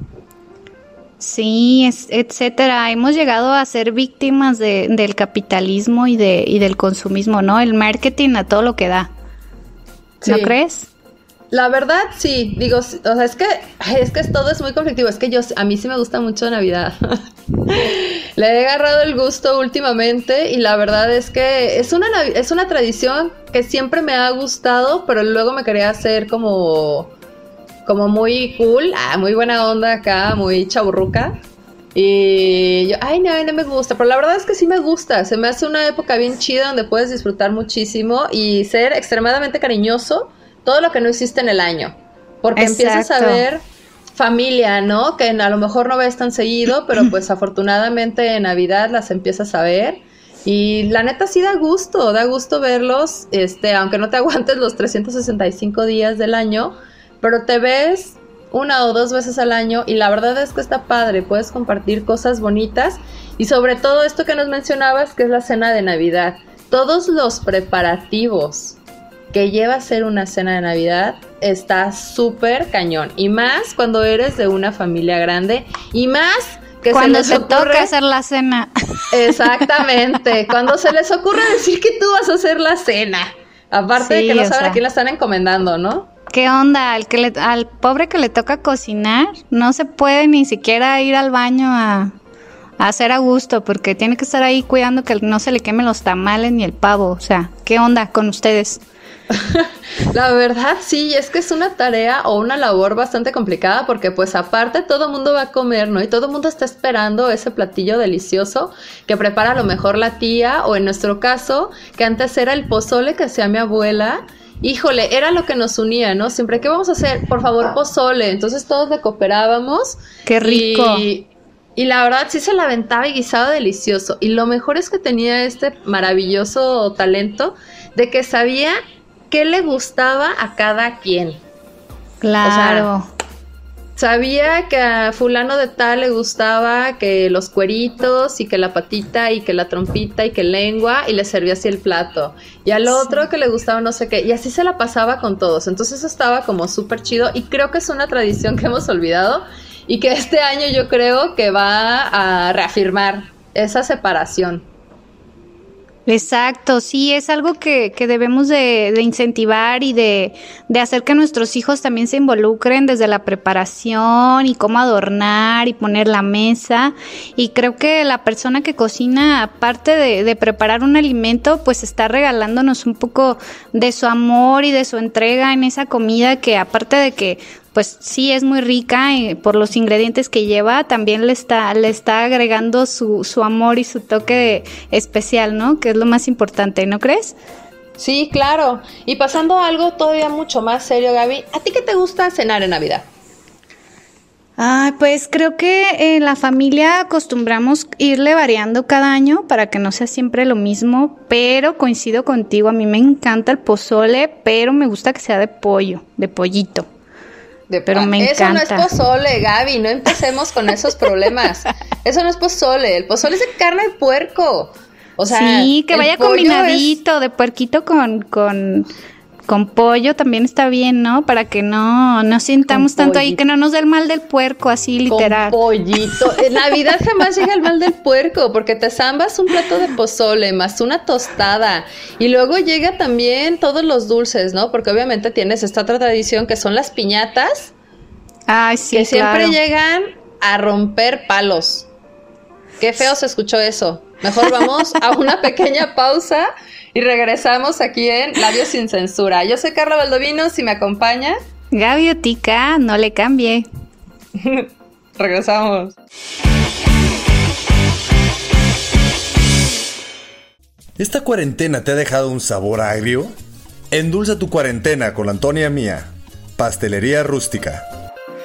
S2: Sí, etcétera. Hemos llegado a ser víctimas del capitalismo y, de, y del consumismo, ¿no? El marketing a todo lo que da. ¿No crees?
S1: La verdad, sí, digo, o sea, es que, es que todo es muy conflictivo, es que yo, a mí sí me gusta mucho Navidad. Le he agarrado el gusto últimamente y la verdad es que es una, es una tradición que siempre me ha gustado, pero luego me quería hacer como, como muy cool, ah, muy buena onda acá, muy chaburruca. Y yo, ay, no, no me gusta, pero la verdad es que sí me gusta, se me hace una época bien chida donde puedes disfrutar muchísimo y ser extremadamente cariñoso todo lo que no existe en el año. Porque empiezas a ver familia, ¿no? Que a lo mejor no ves tan seguido, pero pues afortunadamente en Navidad las empiezas a ver. Y la neta sí da gusto, da gusto verlos, este, aunque no te aguantes los 365 días del año, pero te ves una o dos veces al año y la verdad es que está padre, puedes compartir cosas bonitas y sobre todo esto que nos mencionabas que es la cena de Navidad, todos los preparativos, que lleva a ser una cena de Navidad está súper cañón. Y más cuando eres de una familia grande. Y más
S2: que cuando se, les toca hacer la cena.
S1: Exactamente. cuando se les ocurre decir que tú vas a hacer la cena. Aparte de que no saben a quién la están encomendando, ¿no?
S2: ¿Qué onda? Al, que al pobre que le toca cocinar, no se puede ni siquiera ir al baño a, a hacer a gusto, porque tiene que estar ahí cuidando que no se le quemen los tamales ni el pavo. O sea, ¿qué onda con ustedes?
S1: La verdad, sí, es que es una tarea o una labor bastante complicada porque pues aparte todo el mundo va a comer, ¿no? Y todo el mundo está esperando ese platillo delicioso que prepara a lo mejor la tía o en nuestro caso, que antes era el pozole que hacía mi abuela. Híjole, era lo que nos unía, ¿no? Siempre, ¿qué vamos a hacer? Por favor, pozole. Entonces todos le cooperábamos.
S2: Qué rico.
S1: Y, y la verdad sí se la aventaba y guisaba delicioso. Y lo mejor es que tenía este maravilloso talento de que sabía qué le gustaba a cada quien.
S2: Claro.
S1: Sabía que a fulano de tal le gustaba que los cueritos y que la patita y que la trompita y que lengua y le servía así el plato. Y al otro que le gustaba no sé qué. Y así se la pasaba con todos. Entonces eso estaba como súper chido y creo que es una tradición que hemos olvidado y que este año yo creo que va a reafirmar esa separación.
S2: Exacto, sí, es algo que, que debemos de, de, incentivar y de, de, hacer que nuestros hijos también se involucren desde la preparación y cómo adornar y poner la mesa. Y creo que la persona que cocina, aparte de, de preparar un alimento, pues está regalándonos un poco de su amor y de su entrega en esa comida que aparte de que pues sí es muy rica y por los ingredientes que lleva, también le está, le está agregando su, su amor y su toque especial, ¿no? Que es lo más importante, ¿no crees?
S1: Sí, claro. Y pasando a algo todavía mucho más serio, Gaby, ¿a ti qué te gusta cenar en Navidad?
S2: Ah, pues creo que en la familia acostumbramos irle variando cada año para que no sea siempre lo mismo, pero coincido contigo, a mí me encanta el pozole, pero me gusta que sea de pollo, de pollito pero me
S1: Eso no es pozole, Gaby, no empecemos con esos problemas. Eso no es pozole, el pozole es de carne de puerco. O sea,
S2: sí, que vaya combinadito, de puerquito con, con, con pollo también está bien, ¿no? Para que no, no sintamos tanto ahí, que no nos dé el mal del puerco, así literal.
S1: Con pollito. En Navidad jamás llega el mal del puerco, porque te zambas un plato de pozole más una tostada. Y luego llega también todos los dulces, ¿no? Porque obviamente tienes esta otra tradición que son las piñatas.
S2: Ay, sí.
S1: Que siempre llegan a romper palos. Qué feo se escuchó eso. Mejor vamos a una pequeña pausa y regresamos aquí en Labios sin Censura. Yo soy Carla Baldovino, si me acompaña.
S2: Gaviotica, no le cambie.
S1: regresamos.
S3: ¿Esta cuarentena te ha dejado un sabor agrio? Endulza tu cuarentena con Antonia Mía, Pastelería Rústica.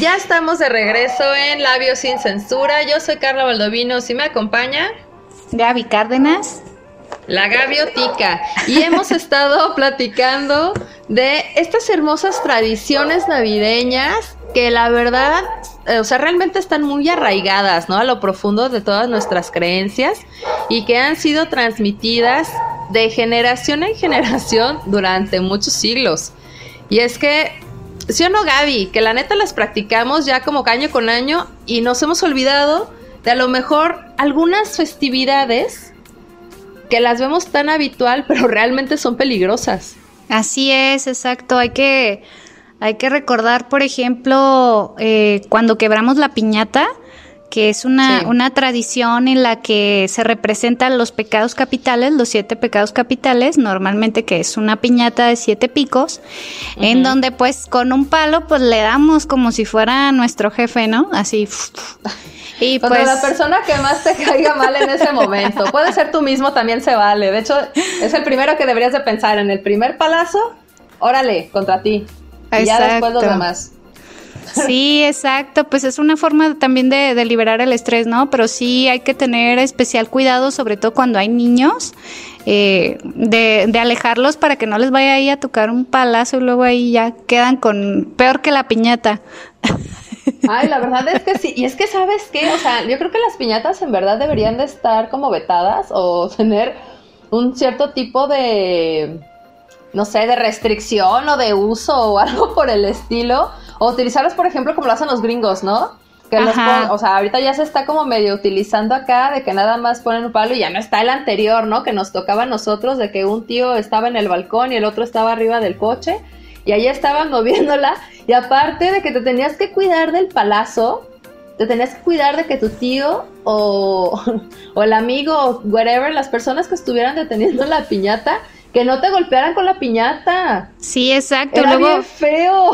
S1: Ya estamos de regreso en Labios sin Censura. Yo soy Carla Baldovino. Si me acompaña,
S2: Gaby Cárdenas.
S1: La Gaviotica. Y hemos estado platicando de estas hermosas tradiciones navideñas que la verdad, eh, o sea, realmente están muy arraigadas, ¿no? A lo profundo de todas nuestras creencias y que han sido transmitidas de generación en generación durante muchos siglos. Y es que ¿Sí o no, Gaby? Que la neta las practicamos ya como año con año y nos hemos olvidado de a lo mejor algunas festividades que las vemos tan habitual, pero realmente son peligrosas.
S2: Así es, exacto. Hay que, hay que recordar, por ejemplo, eh, cuando quebramos la piñata, que es una, una tradición en la que se representan los pecados capitales, los siete pecados capitales, normalmente que es una piñata de siete picos, en donde pues con un palo pues le damos como si fuera nuestro jefe, ¿no? Así.
S1: Y pues la persona que más te caiga mal en ese momento, puede ser tú mismo, también se vale. De hecho, es el primero que deberías de pensar en el primer palazo, órale, contra ti. Y ya después los demás.
S2: Sí, exacto, pues es una forma también de, liberar el estrés, ¿no? Pero sí hay que tener especial cuidado, sobre todo cuando hay niños, eh, de, de, alejarlos para que no les vaya ahí a tocar un palazo y luego ahí ya quedan con peor que la piñata.
S1: Ay, la verdad es que sí, y es que sabes qué, o sea, yo creo que las piñatas en verdad deberían de estar como vetadas o tener un cierto tipo de, no sé, de restricción o de uso o algo por el estilo o utilizarlos, por ejemplo, como lo hacen los gringos, ¿no? Que los o sea, ahorita ya se está como medio utilizando acá de que nada más ponen un palo y ya no está el anterior, ¿no? Que nos tocaba a nosotros de que un tío estaba en el balcón y el otro estaba arriba del coche y ahí estaban moviéndola y aparte de que te tenías que cuidar del palazo, te tenías que cuidar de que tu tío o, o el amigo o whatever, las personas que estuvieran deteniendo la piñata, que no te golpearan con la piñata.
S2: Sí, exacto.
S1: Era bien feo.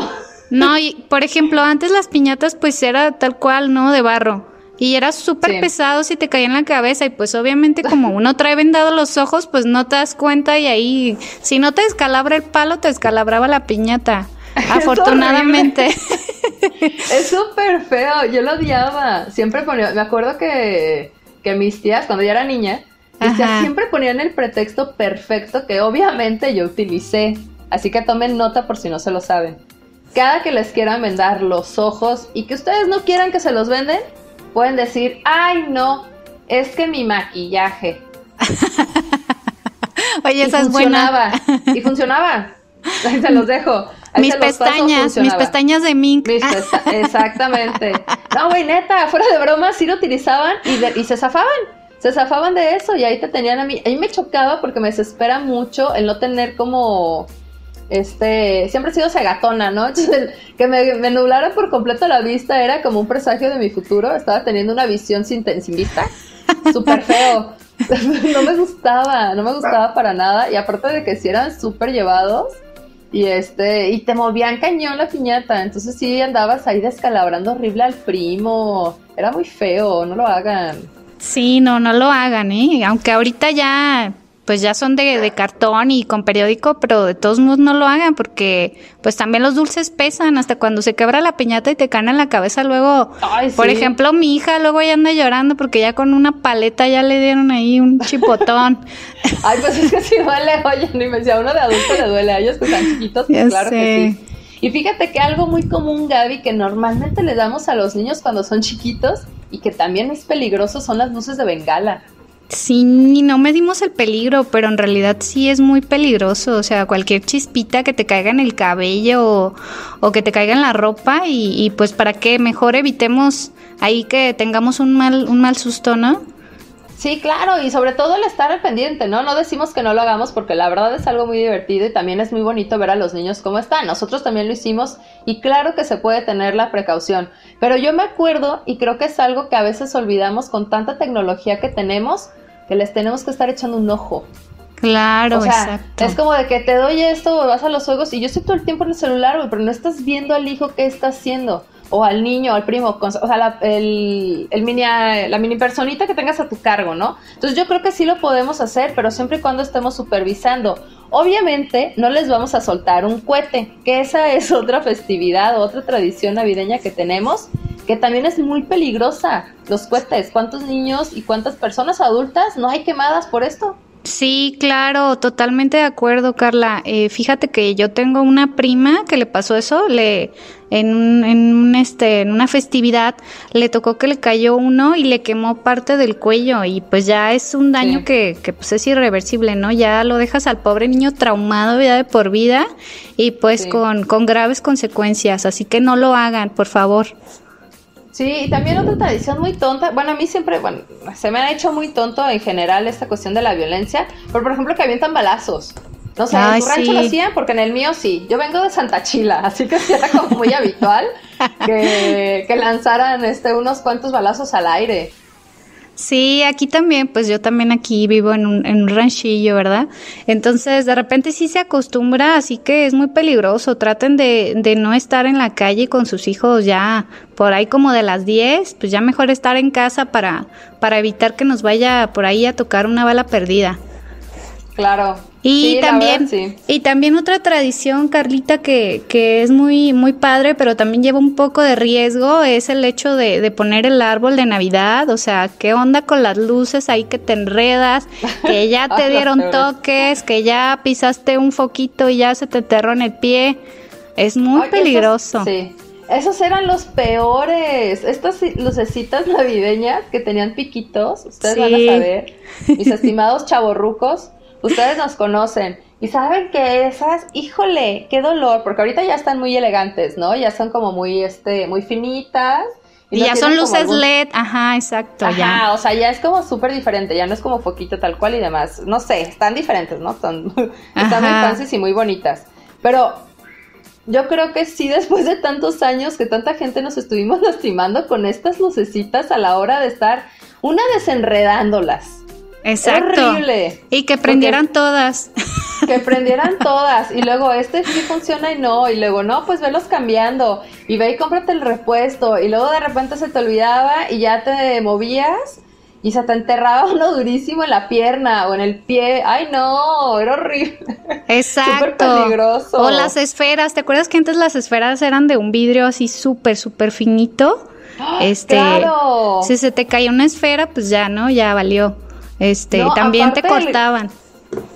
S2: No, y por ejemplo, antes las piñatas pues era tal cual, ¿no? De barro. Y era súper pesado si te caía en la cabeza y pues obviamente como uno trae vendado los ojos, pues no te das cuenta y ahí, si no te descalabra el palo, te descalabraba la piñata. Afortunadamente.
S1: es súper feo, yo lo odiaba. Siempre ponía, me acuerdo que, que mis tías, cuando yo era niña, mis tías siempre ponían el pretexto perfecto que obviamente yo utilicé. Así que tomen nota por si no se lo saben cada que les quieran vendar los ojos y que ustedes no quieran que se los venden, pueden decir, ay no, es que mi maquillaje.
S2: Oye, esa es
S1: buena. Y funcionaba. Ahí se los dejo.
S2: mis pestañas, mis pestañas de mink.
S1: exactamente. No, güey, neta, fuera de broma, sí lo utilizaban y, y se zafaban. Se zafaban de eso y ahí te tenían a mí. A mí me chocaba porque me desespera mucho el no tener como este, siempre he sido segatona, ¿no? que me, nublara por completo la vista era como un presagio de mi futuro. Estaba teniendo una visión sin, sin vista. Súper feo. no me gustaba, no me gustaba para nada. Y aparte de que si eran súper llevados. Y este, y te movían cañón la piñata. Entonces sí andabas ahí descalabrando horrible al primo. Era muy feo, no lo hagan.
S2: Sí, no, no lo hagan, ¿eh? Aunque ahorita ya pues ya son de, cartón y con periódico, pero de todos modos no lo hagan porque pues también los dulces pesan hasta cuando se quebra la piñata y te caen en la cabeza luego. Por ejemplo, mi hija luego ya anda llorando porque ya con una paleta ya le dieron ahí un chipotón.
S1: Ay, pues es que sí duele, oye, ni me decía, uno de adulto le duele a ellos que están chiquitos, pues claro que sí. Y fíjate que algo muy común, Gaby, que normalmente le damos a los niños cuando son chiquitos y que también es peligroso son las luces de bengala.
S2: Sí, no medimos el peligro, pero en realidad sí es muy peligroso. O sea, cualquier chispita que te caiga en el cabello o, que te caiga en la ropa y, pues para que mejor evitemos ahí que tengamos un mal, un mal susto, ¿no?
S1: Sí, claro, y sobre todo el estar al pendiente, ¿no? No decimos que no lo hagamos porque la verdad es algo muy divertido y también es muy bonito ver a los niños cómo están. Nosotros también lo hicimos y claro que se puede tener la precaución. Pero yo me acuerdo y creo que es algo que a veces olvidamos con tanta tecnología que tenemos, que les tenemos que estar echando un ojo.
S2: Claro,
S1: o sea,
S2: exacto.
S1: Es como de que te doy esto, vas a los juegos y yo estoy todo el tiempo en el celular, pero no estás viendo al hijo qué está haciendo o al niño, al primo, o sea, la, el, mini, la mini personita que tengas a tu cargo, ¿no? Entonces yo creo que sí lo podemos hacer, pero siempre y cuando estemos supervisando. Obviamente no les vamos a soltar un cohete, que esa es otra festividad, otra tradición navideña que tenemos, que también es muy peligrosa, los cohetes. ¿Cuántos niños y cuántas personas adultas no hay quemadas por esto?
S2: Sí, claro, totalmente de acuerdo, Carla. Eh, fíjate que yo tengo una prima que le pasó eso, le en, en, este, en una festividad le tocó que le cayó uno y le quemó parte del cuello y pues ya es un daño que, que pues es irreversible, ¿no? Ya lo dejas al pobre niño traumado ya de por vida y pues con, con graves consecuencias, así que no lo hagan, por favor.
S1: Sí, y también otra tradición muy tonta, bueno, a mí siempre, bueno, se me ha hecho muy tonto en general esta cuestión de la violencia, pero por ejemplo que avientan balazos. No sé, en tu rancho lo hacían, porque en el mío sí. Yo vengo de Santa Chila, así que sí era como muy habitual que, que lanzaran este, unos cuantos balazos al aire.
S2: Sí, aquí también, pues yo también aquí vivo en un, en un ranchillo, ¿verdad? Entonces, de repente sí se acostumbra, así que es muy peligroso. Traten de, de no estar en la calle con sus hijos ya por ahí como de las 10, pues ya mejor estar en casa para, para evitar que nos vaya por ahí a tocar una bala perdida.
S1: Claro,
S2: y también, y también otra tradición, Carlita, que, que es muy, muy padre, pero también lleva un poco de riesgo, es el hecho de, de, poner el árbol de Navidad. O sea, ¿qué onda con las luces ahí que te enredas? Que ya te dieron toques, que ya pisaste un foquito y ya se te enterró en el pie. Es muy peligroso.
S1: sí. Esos eran los peores. Estas lucecitas navideñas que tenían piquitos, ustedes van a saber, mis estimados chavorrucos Ustedes nos conocen y saben que esas, híjole, qué dolor, porque ahorita ya están muy elegantes, ¿no? Ya son como muy, este, muy finitas.
S2: Y, ya son luces LED, ajá, exacto,
S1: ajá, o sea, ya es como súper diferente, ya no es como foquito tal cual y demás. No sé, están diferentes, ¿no? Son, están muy fancy y muy bonitas. Pero yo creo que sí, después de tantos años que tanta gente nos estuvimos lastimando con estas lucecitas a la hora de estar, una desenredándolas
S2: Exacto. Horrible. Y que prendieran todas.
S1: Que prendieran todas. Y luego este sí funciona y no. Y luego no, pues velos cambiando. Y ve y cómprate el repuesto. Y luego de repente se te olvidaba y ya te movías y se te enterraba uno durísimo en la pierna o en el pie. Ay, no, era horrible.
S2: Exacto. Súper
S1: peligroso.
S2: O las esferas. ¿Te acuerdas que antes las esferas eran de un vidrio así súper, súper finito?
S1: ¡Ah! Este, claro.
S2: Si se te caía una esfera, pues ya, ¿no? Ya valió. Este, también te cortaban.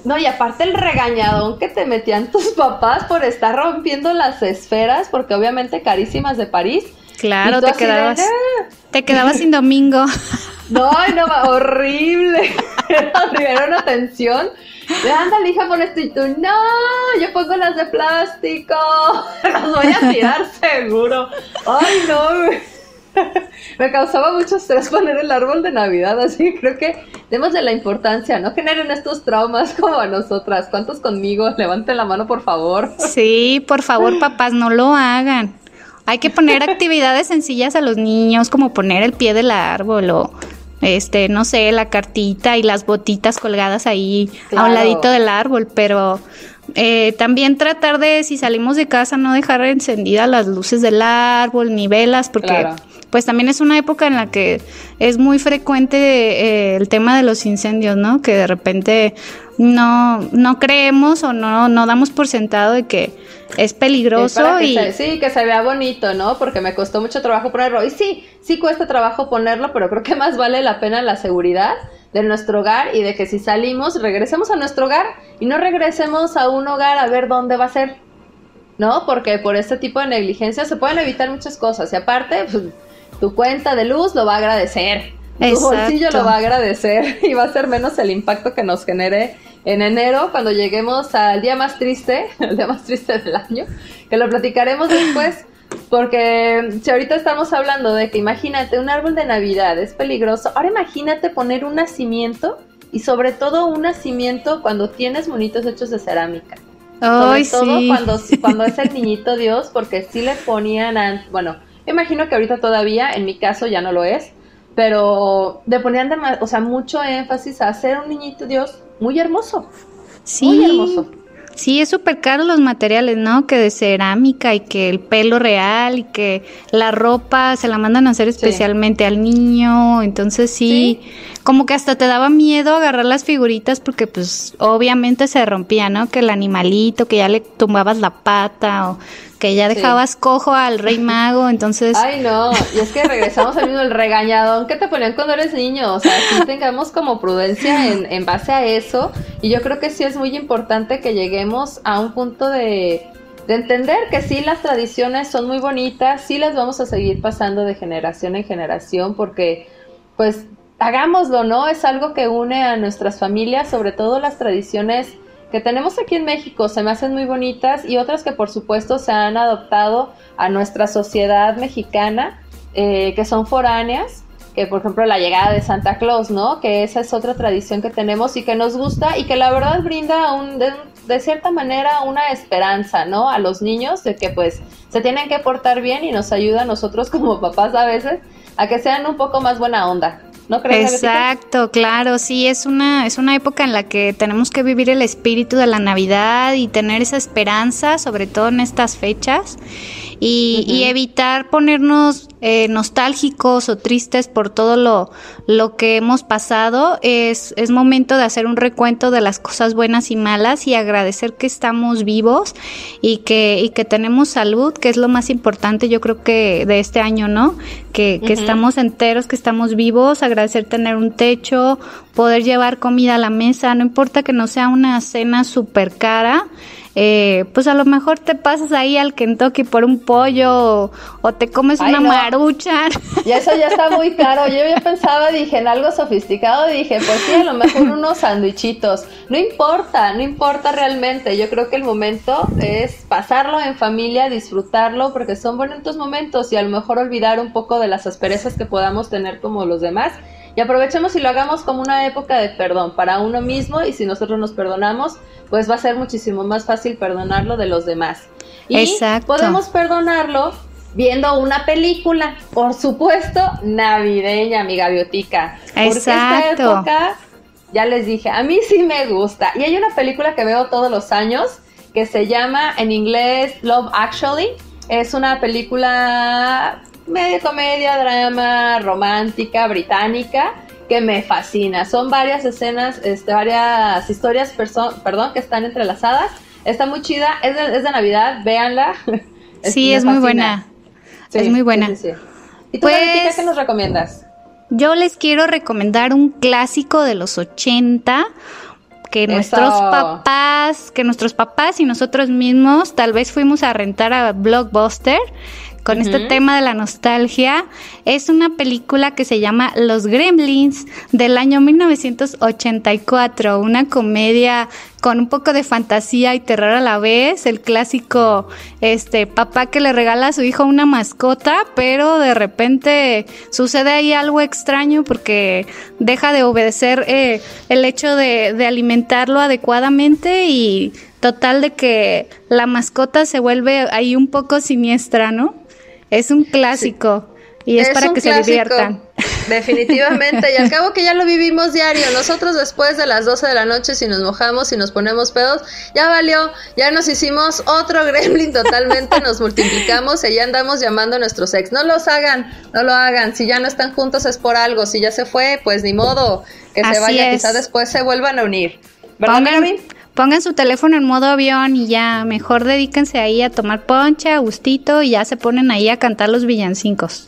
S1: no, y aparte el regañadón que te metían tus papás por estar rompiendo las esferas, porque obviamente carísimas de París.
S2: Claro, te quedabas, ah". te quedabas sin domingo.
S1: No, no, horrible. Era una tensión. Ándale, hija, pon esto y tú, no, yo pongo las de plástico. Las voy a tirar seguro. Ay, no. me causaba mucho estrés poner el árbol de Navidad, así que creo que demos de la importancia, no generen estos traumas como a nosotras. ¿Cuántos conmigo? Levanten la mano, por favor.
S2: Sí, por favor, papás, no lo hagan. Hay que poner actividades sencillas a los niños, como poner el pie del árbol o este, no sé, la cartita y las botitas colgadas ahí a un ladito del árbol, pero eh, también tratar de, si salimos de casa, no dejar encendidas las luces del árbol ni velas, porque pues también es una época en la que es muy frecuente eh, el tema de los incendios, ¿no? Que de repente no, no creemos o no, no damos por sentado de que es peligroso y...
S1: sí, que se vea bonito, ¿no? Porque me costó mucho trabajo ponerlo. Y sí, sí cuesta trabajo ponerlo, pero creo que más vale la pena la seguridad de nuestro hogar y de que si salimos, regresemos a nuestro hogar y no regresemos a un hogar a ver dónde va a ser, ¿no? Porque por este tipo de negligencia se pueden evitar muchas cosas. Y aparte, pues, tu cuenta de luz lo va a agradecer. Tu bolsillo lo va a agradecer y va a ser menos el impacto que nos genere en enero cuando lleguemos al día más triste, el día más triste del año, que lo platicaremos después. Porque si ahorita estamos hablando de que imagínate un árbol de Navidad es peligroso, ahora imagínate poner un nacimiento y sobre todo un nacimiento cuando tienes monitos hechos de cerámica. sobre todo cuando, cuando es el niñito Dios, porque sí le ponían, bueno, imagino que ahorita todavía, en mi caso ya no lo es, pero le ponían o sea, mucho énfasis a hacer un niñito Dios muy hermoso.
S2: Sí. Muy hermoso. Sí, es súper caro los materiales, ¿no? Que de cerámica y que el pelo real y que la ropa se la mandan a hacer especialmente al niño. Entonces sí, como que hasta te daba miedo agarrar las figuritas porque pues obviamente se rompía, ¿no? Que el animalito, que ya le tumbabas la pata o que ya dejabas cojo al rey mago, entonces...
S1: Ay, no, y es que regresamos al mismo, el regañadón que te ponían cuando eres niño, o sea, sí tengamos como prudencia en, en base a eso, y yo creo que sí es muy importante que lleguemos a un punto de, de entender que sí las tradiciones son muy bonitas, sí las vamos a seguir pasando de generación en generación, porque pues hagámoslo, ¿no? Es algo que une a nuestras familias, sobre todo las tradiciones que tenemos aquí en México se me hacen muy bonitas y otras que por supuesto se han adoptado a nuestra sociedad mexicana, eh, que son foráneas, que por ejemplo la llegada de Santa Claus, ¿no? Que esa es otra tradición que tenemos y que nos gusta y que la verdad brinda de, de cierta manera una esperanza, ¿no? A los niños de que pues se tienen que portar bien y nos ayuda a nosotros como papás a veces a que sean un poco más buena onda. ¿No?
S2: Exacto, claro, sí, es una, es una época en la que tenemos que vivir el espíritu de la Navidad y tener esa esperanza, sobre todo en estas fechas, y, evitar ponernos eh, nostálgicos o tristes por todo lo, lo que hemos pasado. Es, es momento de hacer un recuento de las cosas buenas y malas y agradecer que estamos vivos y que, y que tenemos salud, que es lo más importante, yo creo que de este año, ¿no? Que, que estamos enteros, que estamos vivos, agradecer tener un techo, poder llevar comida a la mesa, no importa que no sea una cena súper cara, eh, pues a lo mejor te pasas ahí al Kentucky por un pollo o, te comes una marucha.
S1: Y eso ya está muy caro. Yo ya pensaba, dije, en algo sofisticado, dije, pues sí, a lo mejor unos sandwichitos. No importa, no importa realmente. Yo creo que el momento es pasarlo en familia, disfrutarlo, porque son bonitos momentos y a lo mejor olvidar un poco de las asperezas que podamos tener como los demás y aprovechemos y lo hagamos como una época de perdón para uno mismo y si nosotros nos perdonamos, pues va a ser muchísimo más fácil perdonarlo de los demás. Y podemos perdonarlo viendo una película, por supuesto, navideña, mi gaviotica. Porque esta época, ya les dije, a mí sí me gusta. Y hay una película que veo todos los años que se llama en inglés Love Actually. Es una película media comedia, drama, romántica, británica, que me fascina. Son varias escenas, este, varias historias, perdón, que están entrelazadas. Está muy chida, es de, Navidad, véanla.
S2: Sí, es muy buena. es muy buena.
S1: ¿Y tú, pues, qué nos recomiendas?
S2: Yo les quiero recomendar un clásico de los 80 que nuestros papás, que nuestros papás y nosotros mismos tal vez fuimos a rentar a Blockbuster, con este tema de la nostalgia. Es una película que se llama Los Gremlins del año 1984, una comedia con un poco de fantasía y terror a la vez, el clásico este papá que le regala a su hijo una mascota, pero de repente sucede ahí algo extraño porque deja de obedecer eh, el hecho de, de alimentarlo adecuadamente y total de que la mascota se vuelve ahí un poco siniestra, ¿no? Es un clásico. Y es, para que se diviertan.
S1: Definitivamente. Y al cabo que ya lo vivimos diario. Nosotros después de las 12 de la noche, si nos mojamos y nos ponemos pedos, ya valió. Ya nos hicimos otro gremlin totalmente. Nos multiplicamos y ya andamos llamando a nuestros ex. No los hagan, no lo hagan. Si ya no están juntos es por algo. Si ya se fue, pues ni modo. Que se vaya. Quizá después se vuelvan a unir. ¿Verdad,
S2: pongan su teléfono en modo avión y ya mejor dedíquense ahí a tomar poncha, gustito y ya se ponen ahí a cantar los villancicos.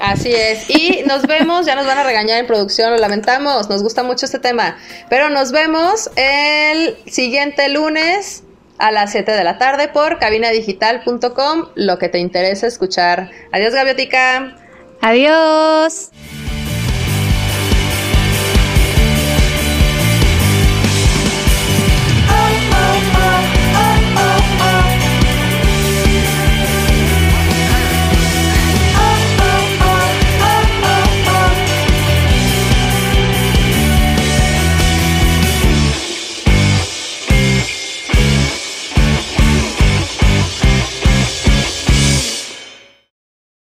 S1: Así es. Y nos vemos, ya nos van a regañar en producción, lo lamentamos, nos gusta mucho este tema. Pero nos vemos el siguiente lunes a las 7 de la tarde por cabinadigital.com, lo que te interesa escuchar. Adiós, Gaviotica.
S2: Adiós.